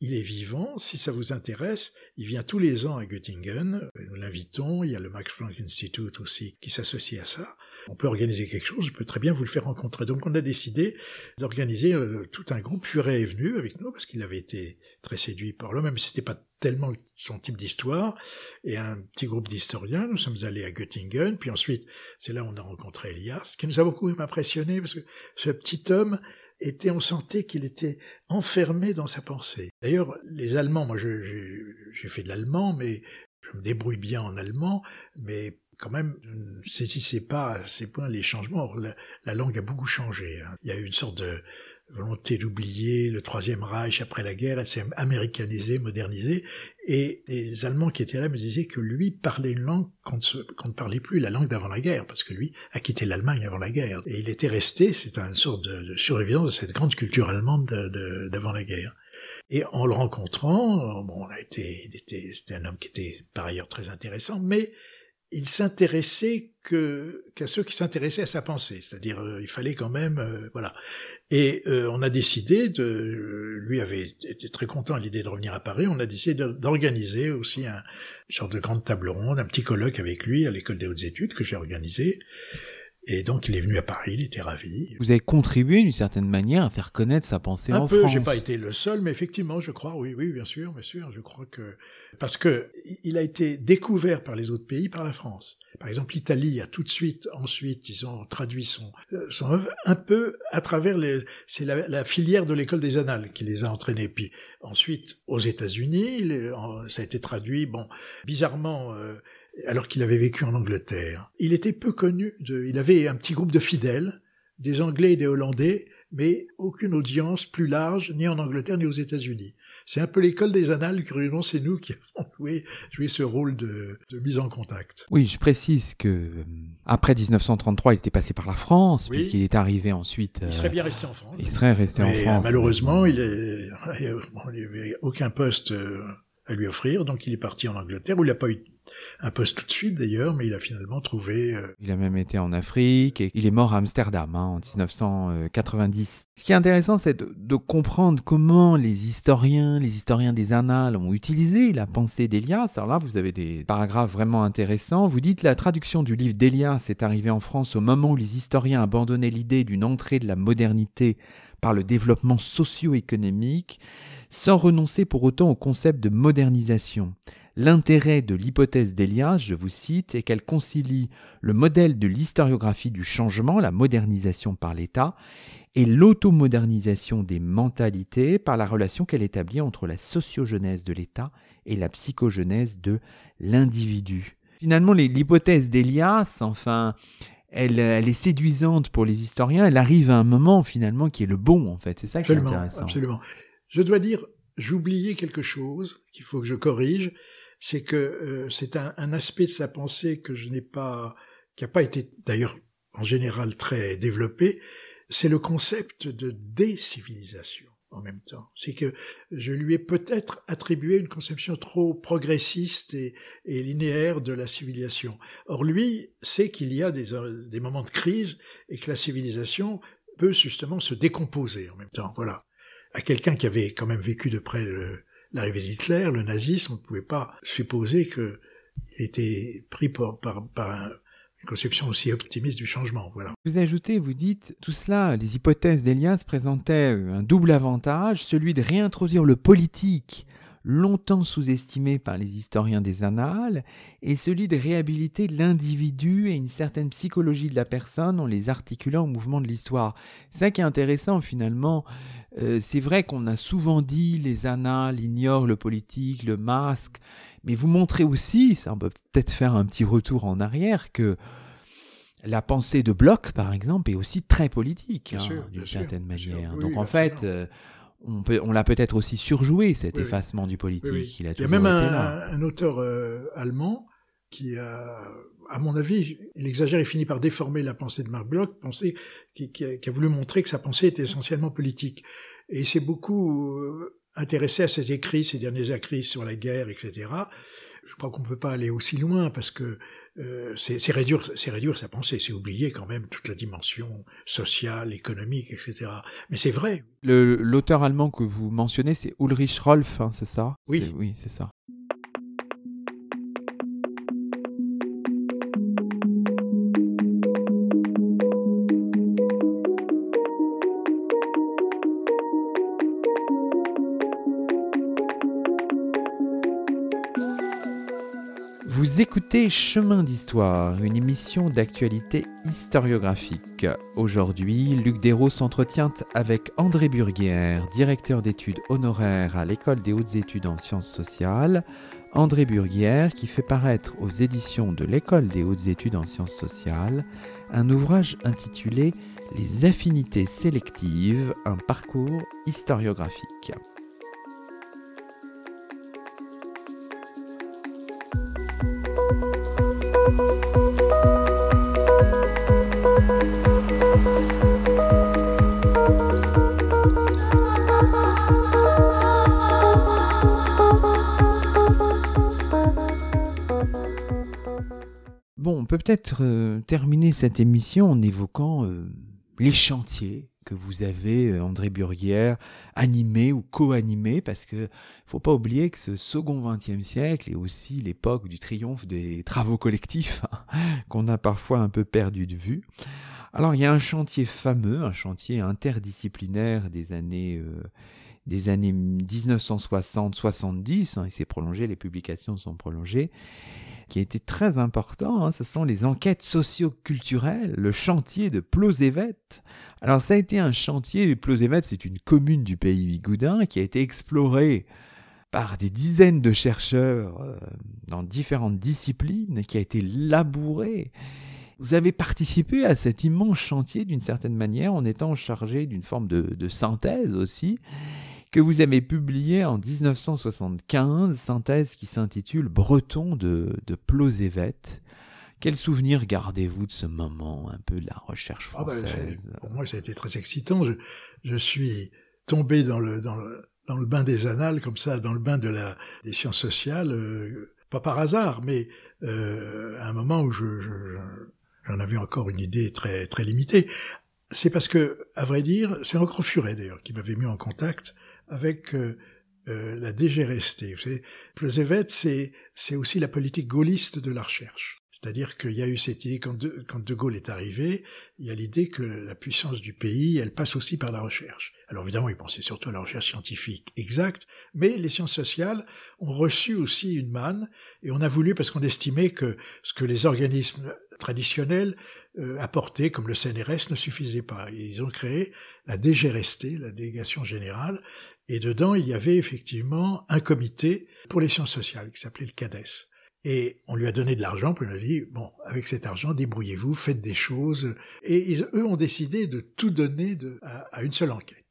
il est vivant, si ça vous intéresse, il vient tous les ans à Göttingen, nous l'invitons, il y a le Max Planck Institute aussi qui s'associe à ça on peut organiser quelque chose, je peux très bien vous le faire rencontrer. Donc on a décidé d'organiser euh, tout un groupe. Furet est venu avec nous parce qu'il avait été très séduit par l'homme, même si c'était pas tellement son type d'histoire. Et un petit groupe d'historiens, nous sommes allés à Göttingen, puis ensuite c'est là où on a rencontré Elias, qui nous a beaucoup impressionné parce que ce petit homme était, on sentait qu'il était enfermé dans sa pensée. D'ailleurs, les Allemands, moi j'ai fait de l'allemand, mais je me débrouille bien en allemand, mais quand même, ne saisissez pas à ces points les changements. la, langue a beaucoup changé. Hein. Il y a eu une sorte de volonté d'oublier le Troisième Reich après la guerre. Elle s'est américanisée, modernisée. Et les Allemands qui étaient là me disaient que lui parlait une langue qu'on ne, parlait plus, la langue d'avant la guerre, parce que lui a quitté l'Allemagne avant la guerre. Et il était resté, c'est une sorte de, de survivance de cette grande culture allemande d'avant la guerre. Et en le rencontrant, bon, on a été, c'était un homme qui était par ailleurs très intéressant, mais il s'intéressait que qu'à ceux qui s'intéressaient à sa pensée, c'est-à-dire euh, il fallait quand même euh, voilà. Et euh, on a décidé de, lui avait été très content à l'idée de revenir à Paris, on a décidé d'organiser aussi un une sorte de grande table ronde, un petit colloque avec lui à l'école des hautes études que j'ai organisé et donc il est venu à Paris, il était ravi. Vous avez contribué d'une certaine manière à faire connaître sa pensée en France. Un peu, j'ai pas été le seul, mais effectivement, je crois, oui, oui, bien sûr, bien sûr, je crois que parce que il a été découvert par les autres pays, par la France. Par exemple, l'Italie a tout de suite, ensuite, ils ont traduit son, son œuvre un peu à travers les, c'est la, la, filière de l'école des annales qui les a entraînés. Puis ensuite, aux États-Unis, ça a été traduit, bon, bizarrement, alors qu'il avait vécu en Angleterre. Il était peu connu, de, il avait un petit groupe de fidèles, des Anglais et des Hollandais, mais aucune audience plus large, ni en Angleterre ni aux États-Unis. C'est un peu l'école des annales, curieusement, c'est nous qui avons [laughs] joué, joué ce rôle de, de, mise en contact. Oui, je précise que euh, après 1933, il était passé par la France, oui. puisqu'il est arrivé ensuite. il serait bien resté en France. Il serait resté mais, en France. Malheureusement, il n'y [laughs] avait aucun poste euh, à lui offrir, donc il est parti en Angleterre où il n'a pas eu un poste tout de suite d'ailleurs, mais il a finalement trouvé. Euh... Il a même été en Afrique et il est mort à Amsterdam hein, en 1990. Ce qui est intéressant, c'est de, comprendre comment les historiens, les historiens des annales ont utilisé la pensée d'Elias. Alors là, vous avez des paragraphes vraiment intéressants. Vous dites la traduction du livre d'Elias est arrivée en France au moment où les historiens abandonnaient l'idée d'une entrée de la modernité par le développement socio-économique, sans renoncer pour autant au concept de modernisation. L'intérêt de l'hypothèse d'Elias, je vous cite, est qu'elle concilie le modèle de l'historiographie du changement, la modernisation par l'État, et l'automodernisation des mentalités par la relation qu'elle établit entre la sociogenèse de l'État et la psychogenèse de l'individu. Finalement, l'hypothèse d'Elias, enfin, elle, elle, est séduisante pour les historiens. Elle arrive à un moment finalement qui est le bon, en fait. C'est ça qui est intéressant. Absolument. Je dois dire, j'oubliais quelque chose qu'il faut que je corrige c'est que euh, c'est un, un, aspect de sa pensée que je n'ai pas, qui n'a pas été d'ailleurs en général très développé, c'est le concept de décivilisation en même temps. C'est que je lui ai peut-être attribué une conception trop progressiste et, et, linéaire de la civilisation. Or, lui sait qu'il y a des, des moments de crise et que la civilisation peut justement se décomposer en même temps. Voilà. À quelqu'un qui avait quand même vécu de près le, l'arrivée d'Hitler, le nazisme, on ne pouvait pas supposer qu'il était pris par, une conception aussi optimiste du changement. Voilà. Vous ajoutez, vous dites, tout cela, les hypothèses d'Elias présentaient un double avantage, celui de réintroduire le politique longtemps sous-estimé par les historiens des annales, et celui de réhabiliter l'individu et une certaine psychologie de la personne en les articulant au mouvement de l'histoire. C'est ça qui est intéressant finalement. Euh, c'est vrai qu'on a souvent dit les annales ignorent le politique, le masque, mais vous montrez aussi, ça on peut peut-être faire un petit retour en arrière, que la pensée de Bloch, par exemple, est aussi très politique, hein, d'une certaine manière. Oui, Donc en fait, euh, on, peut, on l'a peut-être aussi surjoué, cet Oui, effacement du politique. Oui, Il, a Il y a même un, auteur euh, allemand qui a, à mon avis, il exagère, il finit par déformer la pensée de Marc Bloch, pensée qui, qui, a, qui a voulu montrer que sa pensée était essentiellement politique. Et il s'est beaucoup euh, intéressé à ses écrits, ses derniers écrits sur la guerre, etc. Je crois qu'on ne peut pas aller aussi loin parce que euh, c'est réduire, réduire sa pensée, c'est oublier quand même toute la dimension sociale, économique, etc. Mais c'est vrai. L'auteur allemand que vous mentionnez, c'est Ulrich Rolf, hein, c'est ça? Oui. Oui, c'est ça. Écoutez Chemin d'Histoire, une émission d'actualité historiographique. Aujourd'hui, Luc Dérault s'entretient avec André Burguière, directeur d'études honoraires à l'École des hautes études en sciences sociales. André Burguière qui fait paraître aux éditions de l'École des hautes études en sciences sociales un ouvrage intitulé Les affinités sélectives, un parcours historiographique. Peut-être euh, terminer cette émission en évoquant euh, les chantiers que vous avez, euh, André Burguière, animés ou co-animés, parce que faut pas oublier que ce second XXe siècle est aussi l'époque du triomphe des travaux collectifs hein, [laughs] qu'on a parfois un peu perdu de vue. Alors il y a un chantier fameux, un chantier interdisciplinaire des années des années 1960-70, hein, il s'est prolongé, les publications sont prolongées, qui a été très important, hein, ce sont les enquêtes socio-culturelles, le chantier de Plozévet. Alors ça a été un chantier, Plozévet c'est une commune du pays bigoudin qui a été explorée par des dizaines de chercheurs euh, dans différentes disciplines, qui a été labourée. Vous avez participé à cet immense chantier d'une certaine manière en étant chargé d'une forme de synthèse aussi que vous avez publié en 1975, synthèse qui s'intitule Breton de, de Plozévet. Quel souvenir gardez-vous de ce moment, un peu de la recherche ah bah, française? Pour moi, ça a été très excitant. Je, suis tombé dans le, dans, le, dans le bain des annales, comme ça, dans le bain de la, des sciences sociales, euh, pas par hasard, mais euh, à un moment où je, j'en avais encore une idée très, très limitée. C'est parce que, à vrai dire, c'est encore Furet d'ailleurs qui m'avait mis en contact avec euh, euh, la DGRST. Vous savez, c'est, c'est aussi la politique gaulliste de la recherche. C'est-à-dire qu'il y a eu cette idée, quand de, quand de, Gaulle est arrivé, il y a l'idée que la puissance du pays, elle passe aussi par la recherche. Alors évidemment, il pensait surtout à la recherche scientifique exacte, mais les sciences sociales ont reçu aussi une manne, et on a voulu, parce qu'on estimait que ce que les organismes traditionnels euh, apportés, comme le CNRS, ne suffisait pas. ils ont créé la DGRST, la délégation générale, et dedans, il y avait effectivement un comité pour les sciences sociales qui s'appelait le CADES. Et on lui a donné de l'argent, puis on lui a dit, bon, avec cet argent, débrouillez-vous, faites des choses. Et eux ont décidé de tout donner à, une seule enquête.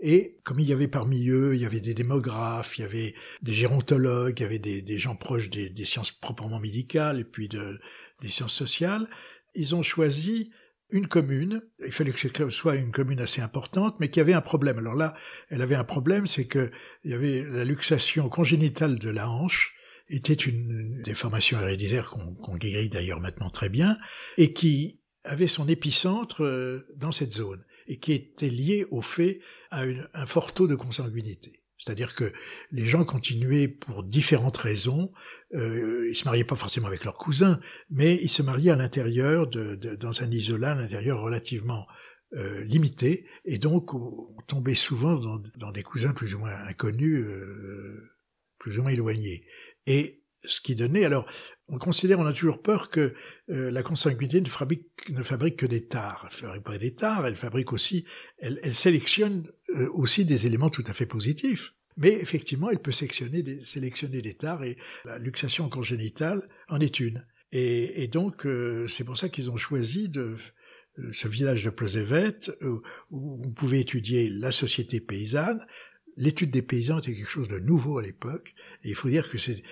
Et comme il y avait parmi eux, il y avait des démographes, il y avait des gérontologues, il y avait des, gens proches des, sciences proprement médicales et puis des sciences sociales, ils ont choisi une commune, il fallait que ce soit une commune assez importante, mais qui avait un problème. Alors là, elle avait un problème, c'est que il y avait la luxation congénitale de la hanche, était une déformation héréditaire qu'on guérit d'ailleurs maintenant très bien, et qui avait son épicentre euh, dans cette zone, et qui était liée au fait à un fort taux de consanguinité. C'est-à-dire que les gens continuaient pour différentes raisons. Euh, ils se mariaient pas forcément avec leurs cousins, mais ils se mariaient à l'intérieur, dans un isolat, à l'intérieur relativement euh, limité, et donc on tombait souvent dans, des cousins plus ou moins inconnus, euh, plus ou moins éloignés. Et ce qui donnait, alors on considère, on a toujours peur que euh, la consanguinité ne fabrique, ne fabrique que des tares. Elle fabrique pas des tares, elle fabrique aussi, elle, elle sélectionne euh, aussi des éléments tout à fait positifs. Mais effectivement, elle peut sélectionner des, sélectionner des tares et la luxation congénitale en est une. Et, et donc, euh, c'est pour ça qu'ils ont choisi de ce village de Plozévet, où, où on pouvait étudier la société paysanne, l'étude des paysans était quelque chose de nouveau à l'époque. Il faut dire que c'est,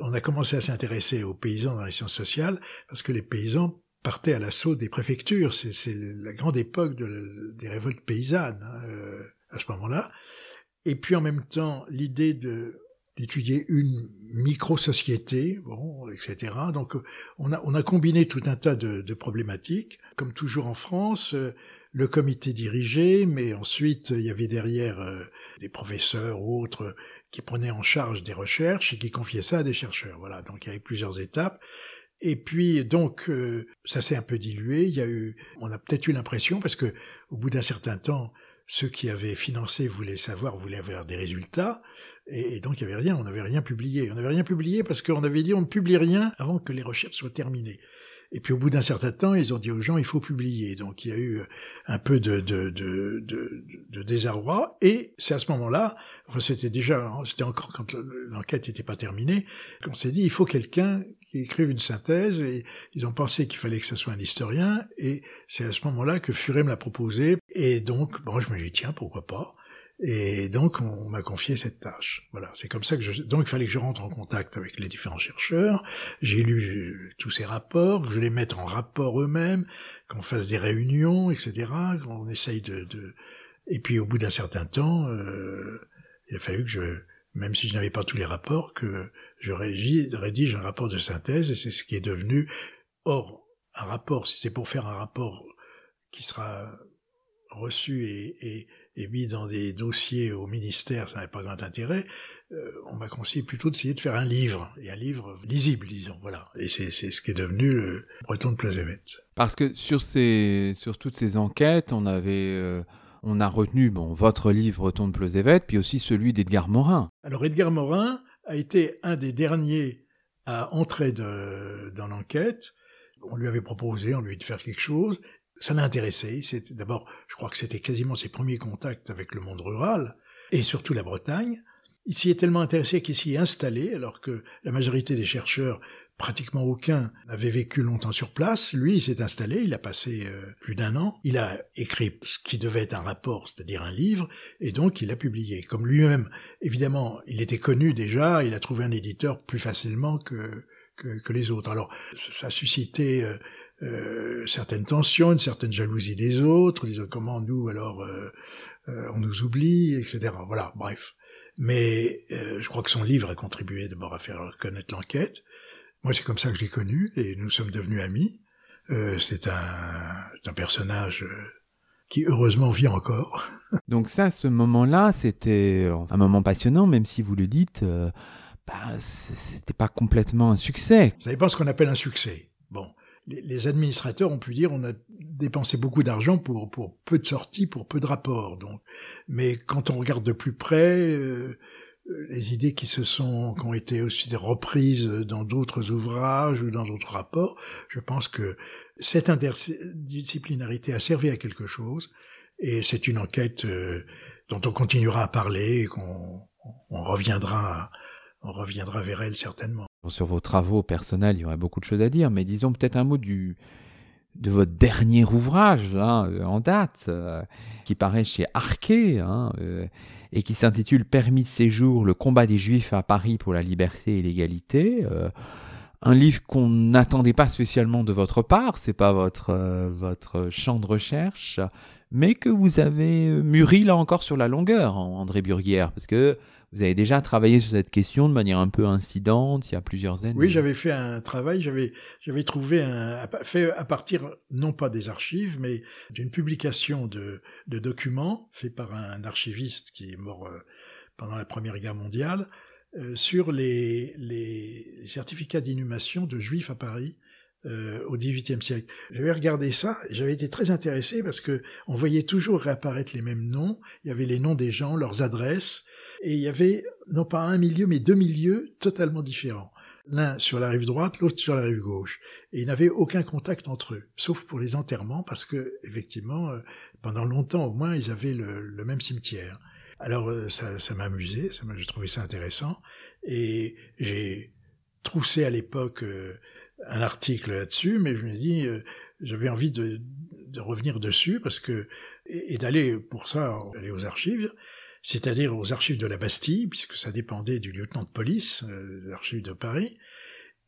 on a commencé à s'intéresser aux paysans dans les sciences sociales parce que les paysans partaient à l'assaut des préfectures. C'est, la grande époque des révoltes paysannes hein, euh, à ce moment-là. Et puis en même temps, l'idée de d'étudier une micro-société, bon, etc. Donc on a, on a combiné tout un tas de, de problématiques. Comme toujours en France, euh, le comité dirigeait, mais ensuite il y avait derrière euh, des professeurs ou autres qui prenaient en charge des recherches et qui confiaient ça à des chercheurs. Voilà, donc il y avait plusieurs étapes. Et puis donc euh, ça s'est un peu dilué. Il y a eu, on a peut-être eu l'impression parce que au bout d'un certain temps, ceux qui avaient financé voulaient savoir, voulaient avoir des résultats, et, donc il n'y avait rien, on n'avait rien publié. On n'avait rien publié parce qu'on avait dit on ne publie rien avant que les recherches soient terminées. Et puis au bout d'un certain temps, ils ont dit aux gens, il faut publier. Donc il y a eu un peu de, de, de, de, de désarroi. Et c'est à ce moment-là, enfin c'était déjà, c'était encore quand l'enquête n'était pas terminée, qu'on s'est dit, il faut quelqu'un qui écrive une synthèse. Et ils ont pensé qu'il fallait que ce soit un historien. Et c'est à ce moment-là que Furet me l'a proposé. Et donc, bon, je me dit, tiens, pourquoi pas? Et donc, on m'a confié cette tâche. Voilà, c'est comme ça que je... Donc, il fallait que je rentre en contact avec les différents chercheurs. J'ai lu tous ces rapports, que je les mette en rapport eux-mêmes, qu'on fasse des réunions, etc., qu'on essaye de, de... Et puis, au bout d'un certain temps, euh, il a fallu que je... Même si je n'avais pas tous les rapports, que je rédige, rédige un rapport de synthèse, et c'est ce qui est devenu... Or, un rapport, si c'est pour faire un rapport qui sera reçu et, et et mis dans des dossiers au ministère, ça n'avait pas grand intérêt. Euh, on m'a conseillé plutôt d'essayer de faire un livre, et un livre lisible, disons, voilà. Et c'est ce qui est devenu le Breton de Plazévet. Parce que sur, ces, sur toutes ces enquêtes, on avait... Euh, on a retenu bon, votre livre Retourne Pleuzevet, puis aussi celui d'Edgar Morin. Alors Edgar Morin a été un des derniers à entrer dans l'enquête. On lui avait proposé, on lui de faire quelque chose. Ça l'a intéressé. C'était d'abord, je crois que c'était quasiment ses premiers contacts avec le monde rural et surtout la Bretagne. Il s'y est tellement intéressé qu'il s'y est installé, alors que la majorité des chercheurs pratiquement aucun n'avait vécu longtemps sur place. Lui, il s'est installé, il a passé euh, plus d'un an. Il a écrit ce qui devait être un rapport, c'est-à-dire un livre, et donc il a publié. Comme lui-même, évidemment, il était connu déjà, il a trouvé un éditeur plus facilement que, que, les autres. Alors, ça a suscité euh, euh, certaines tensions, une certaine jalousie des autres, disant comment nous, alors, on nous oublie, etc. Voilà, bref. Mais je crois que son livre a contribué d'abord à faire connaître l'enquête, moi, c'est comme ça que je l'ai connu et nous sommes devenus amis. Euh, c'est un, un, personnage euh, qui heureusement vit encore. [laughs] Donc ça, ce moment-là, c'était un moment passionnant, même si vous le dites, euh, bah, c'était pas complètement un succès. Ça dépend ce qu'on appelle un succès. Bon, les, administrateurs ont pu dire on a dépensé beaucoup d'argent pour, pour peu de sorties, pour peu de rapports. Donc, mais quand on regarde de plus près, euh, les idées qui se sont, qui ont été aussi reprises dans d'autres ouvrages ou dans d'autres rapports, je pense que cette interdisciplinarité a servi à quelque chose et c'est une enquête euh, dont on continuera à parler et qu'on on reviendra, on reviendra vers elle certainement. Sur vos travaux personnels, il y aurait beaucoup de choses à dire, mais disons peut-être un mot du, de votre dernier ouvrage hein, en date, euh, qui paraît chez Arquet, hein, euh, et qui s'intitule Permis de séjour, le combat des Juifs à Paris pour la liberté et l'égalité. Euh, un livre qu'on n'attendait pas spécialement de votre part, c'est pas votre, euh, votre champ de recherche, mais que vous avez mûri là encore sur la longueur, André Burguière, parce que vous avez déjà travaillé sur cette question de manière un peu incidente il y a plusieurs années? Oui, j'avais fait un travail, j'avais trouvé un fait à partir non pas des archives, mais d'une publication de, documents fait par un archiviste qui est mort euh, pendant la Première Guerre mondiale euh, sur les, les, certificats d'inhumation de juifs à Paris euh, au XVIIIe siècle. J'avais regardé ça, j'avais été très intéressé parce que on voyait toujours réapparaître les mêmes noms. Il y avait les noms des gens, leurs adresses, et il y avait non pas un milieu, mais deux milieux totalement différents. L'un sur la rive droite, l'autre sur la rive gauche. Et ils n'avaient aucun contact entre eux, sauf pour les enterrements, parce que, effectivement, euh, pendant longtemps au moins, ils avaient le, même cimetière. Alors, euh, ça, m'a amusé, ça j'ai trouvé ça intéressant. Et j'ai troussé à l'époque euh, un article là-dessus, mais je me dis, j'avais envie de, de, revenir dessus, parce que, et d'aller, pour ça, aller aux archives, c'est-à-dire aux archives de la Bastille, puisque ça dépendait du lieutenant de police, euh, des archives de Paris,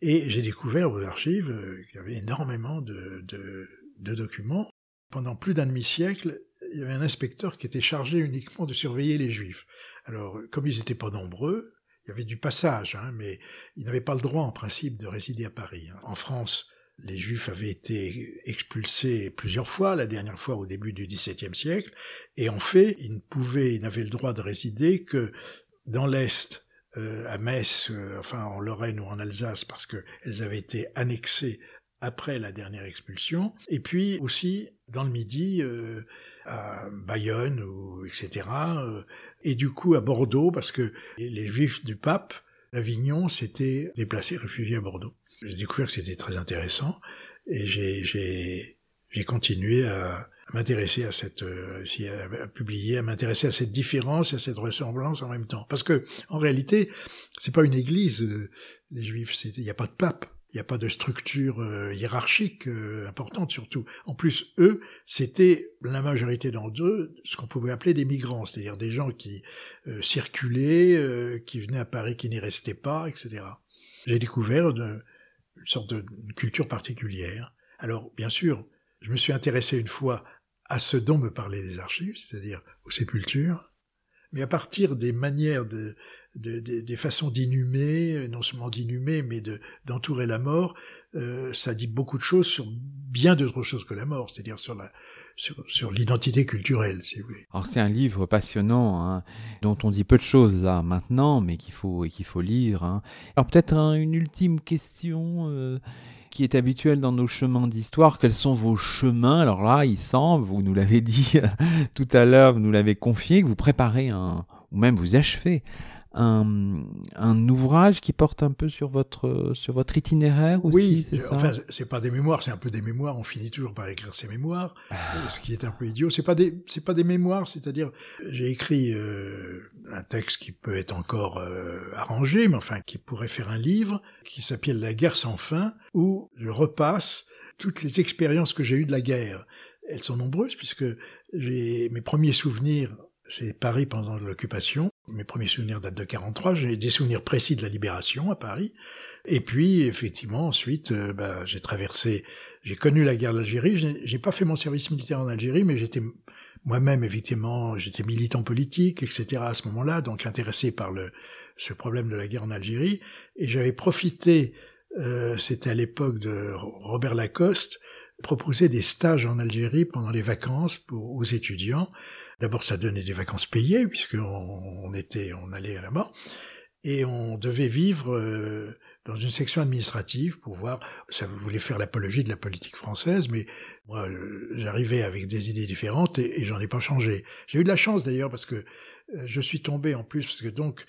et j'ai découvert aux archives euh, qu'il y avait énormément de, documents. Pendant plus d'un demi-siècle, il y avait un inspecteur qui était chargé uniquement de surveiller les juifs. Alors, comme ils n'étaient pas nombreux, il y avait du passage, hein, mais ils n'avaient pas le droit en principe de résider à Paris. Hein. En France, les Juifs avaient été expulsés plusieurs fois, la dernière fois au début du XVIIe siècle, et en fait, ils ne pouvaient, ils n'avaient le droit de résider que dans l'Est, euh, à Metz, euh, enfin en Lorraine ou en Alsace, parce qu'elles avaient été annexées après la dernière expulsion, et puis aussi dans le Midi, euh, à Bayonne, ou, etc., et du coup à Bordeaux, parce que les Juifs du pape d'Avignon s'étaient déplacés, réfugiés à Bordeaux. J'ai découvert que c'était très intéressant et j'ai continué à, m'intéresser à cette, euh, à, publier, à m'intéresser à cette différence et à cette ressemblance en même temps. Parce que en réalité, c'est pas une église, euh, les Juifs. Il n'y a pas de pape. Il n'y a pas de structure euh, hiérarchique importante surtout. En plus, eux, c'était la majorité d'entre eux ce qu'on pouvait appeler des migrants, c'est-à-dire des gens qui circulaient, qui venaient à Paris, qui n'y restaient pas, etc. J'ai découvert de, une sorte de culture particulière. Alors, bien sûr, je me suis intéressé une fois à ce dont me parlaient les archives, c'est-à-dire aux sépultures, mais à partir des manières de, des façons d'inhumer, non seulement d'inhumer, mais d'entourer la mort, euh, ça dit beaucoup de choses sur bien d'autres choses que la mort, c'est-à-dire sur la sur, l'identité culturelle, si vous voulez. Alors c'est un livre passionnant, hein, dont on dit peu de choses là maintenant, mais qu'il faut qu'il faut lire. Hein. Alors peut-être une ultime question. Euh, qui est habituel dans nos chemins d'histoire. Quels sont vos chemins? Alors là, il semble, vous nous l'avez dit [laughs] tout à l'heure, vous nous l'avez confié, que vous préparez un, ou même vous achevez un, un, ouvrage qui porte un peu sur votre sur votre itinéraire aussi, oui, c'est ça? Enfin, c'est pas des mémoires, c'est un peu des mémoires. On finit toujours par écrire ses mémoires, ah. ce qui est un peu idiot. C'est pas des c'est pas des mémoires, c'est-à-dire j'ai écrit euh, un texte qui peut être encore euh, arrangé, mais enfin qui pourrait faire un livre qui s'appelle La guerre sans fin, où je repasse toutes les expériences que j'ai eues de la guerre. Elles sont nombreuses puisque j'ai mes premiers souvenirs c'est Paris pendant l'occupation. Mes premiers souvenirs datent de 43. J'ai des souvenirs précis de la libération à Paris. Et puis, effectivement, ensuite, euh, bah, j'ai traversé, j'ai connu la guerre d'Algérie. J'ai pas fait mon service militaire en Algérie, mais j'étais moi-même, effectivement, j'étais militant politique, etc. à ce moment-là, donc intéressé par le, ce problème de la guerre en Algérie. Et j'avais profité, euh, c'était à l'époque de Robert Lacoste, proposer des stages en Algérie pendant les vacances pour, aux étudiants. D'abord, ça donnait des vacances payées puisqu'on on était, on allait là-bas, et on devait vivre euh, dans une section administrative pour voir. Ça voulait faire l'apologie de la politique française, mais moi, euh, j'arrivais avec des idées différentes et, et j'en ai pas changé. J'ai eu de la chance d'ailleurs parce que euh, je suis tombé en plus parce que donc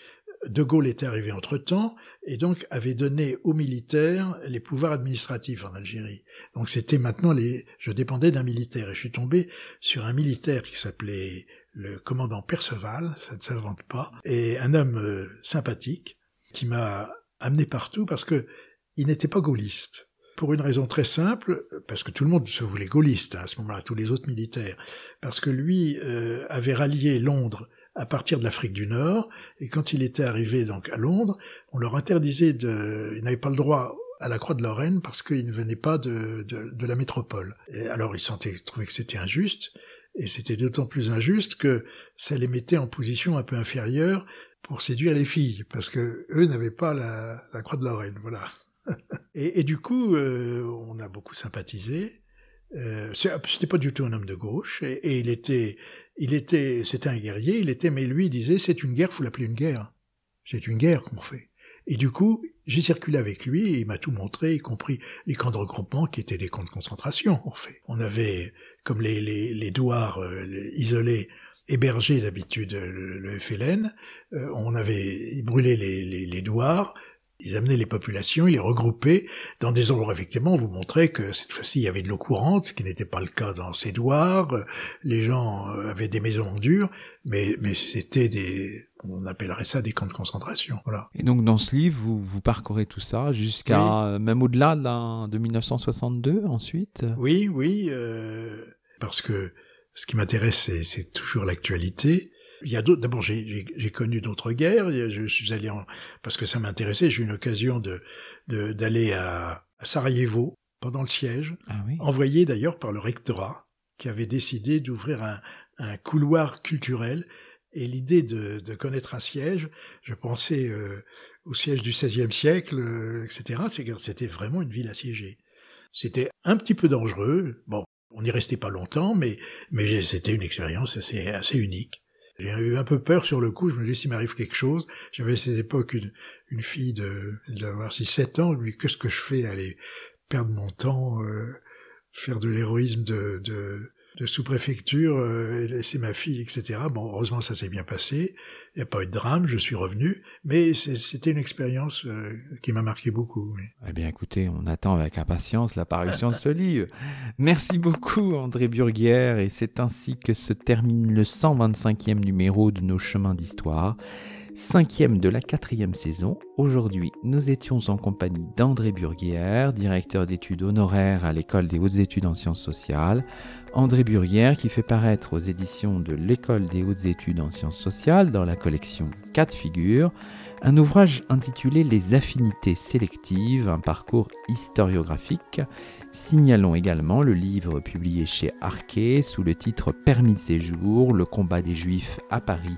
de Gaulle était arrivé entre-temps et donc avait donné aux militaires les pouvoirs administratifs en Algérie. Donc c'était maintenant les... Je dépendais d'un militaire et je suis tombé sur un militaire qui s'appelait le commandant Perceval, ça ne s'invente pas, et un homme euh, sympathique qui m'a amené partout parce que il n'était pas gaulliste. Pour une raison très simple, parce que tout le monde se voulait gaulliste hein, à ce moment-là, tous les autres militaires, parce que lui euh, avait rallié Londres à partir de l'Afrique du Nord, et quand il était arrivé donc à Londres, on leur interdisait de, ils n'avaient pas le droit à la Croix de Lorraine parce qu'ils ne venaient pas de, de, de, la métropole. Et alors ils sentaient, trouvaient que c'était injuste, et c'était d'autant plus injuste que ça les mettait en position un peu inférieure pour séduire les filles, parce que eux n'avaient pas la, Croix de Lorraine, voilà. [laughs] et, et, du coup, euh, on a beaucoup sympathisé. Euh, c'était pas du tout un homme de gauche, et il était, il était, c'était un guerrier, il était, mais lui disait, c'est une guerre, faut l'appeler une guerre. C'est une guerre qu'on fait. Et du coup, j'ai circulé avec lui et il m'a tout montré, y compris les camps de regroupement qui étaient des camps de concentration, en fait. On avait, comme les, les, douars euh, isolés, hébergé d'habitude le, le, FLN, euh, on avait brûlé les, les, les douars, ils amenaient les populations, ils les regroupaient dans des endroits, effectivement, on vous montrait que cette fois-ci, il y avait de l'eau courante, ce qui n'était pas le cas dans ces douars, les gens euh, avaient des maisons en dur, mais, mais c'était des, on appellerait ça des camps de concentration, voilà. Et donc, dans ce livre, vous, vous parcourez tout ça jusqu'à, oui. même au-delà de, de, 1962, ensuite? Oui, oui, euh, parce que ce qui m'intéresse, c'est toujours l'actualité. Il y a d'autres. D'abord, j'ai connu d'autres guerres. Je suis allé en parce que ça m'intéressait. J'ai eu une occasion de d'aller à, à, Sarajevo pendant le siège, ah oui. envoyé d'ailleurs par le rectorat qui avait décidé d'ouvrir un, un, couloir culturel. Et l'idée de, de, connaître un siège, je pensais euh, au siège du XVIe siècle, euh, etc. C'était vraiment une ville assiégée. C'était un petit peu dangereux. Bon, on n'y restait pas longtemps, mais, mais c'était une expérience assez, assez unique. J'ai eu un peu peur sur le coup, je me dis s'il m'arrive quelque chose. J'avais à cette époque une, fille de, d'avoir 6-7 ans, lui, qu'est-ce que je fais Aller perdre mon temps, euh, faire de l'héroïsme de, de sous-préfecture, euh, laisser ma fille, etc. Bon, heureusement, ça s'est bien passé. Il n'y a pas eu de drame, je suis revenu. Mais c'était une expérience euh, qui m'a marqué beaucoup. Eh bien, écoutez, on attend avec impatience la parution de ce [laughs] livre. Merci beaucoup, André Burguière. Et c'est ainsi que se termine le 125e numéro de Nos Chemins d'Histoire cinquième de la quatrième saison. Aujourd'hui, nous étions en compagnie d'André Burguière, directeur d'études honoraires à l'École des hautes études en sciences sociales. André Burguière qui fait paraître aux éditions de l'École des hautes études en sciences sociales dans la collection 4 figures un ouvrage intitulé Les affinités sélectives, un parcours historiographique. Signalons également le livre publié chez Arquet sous le titre Permis de séjour, le combat des Juifs à Paris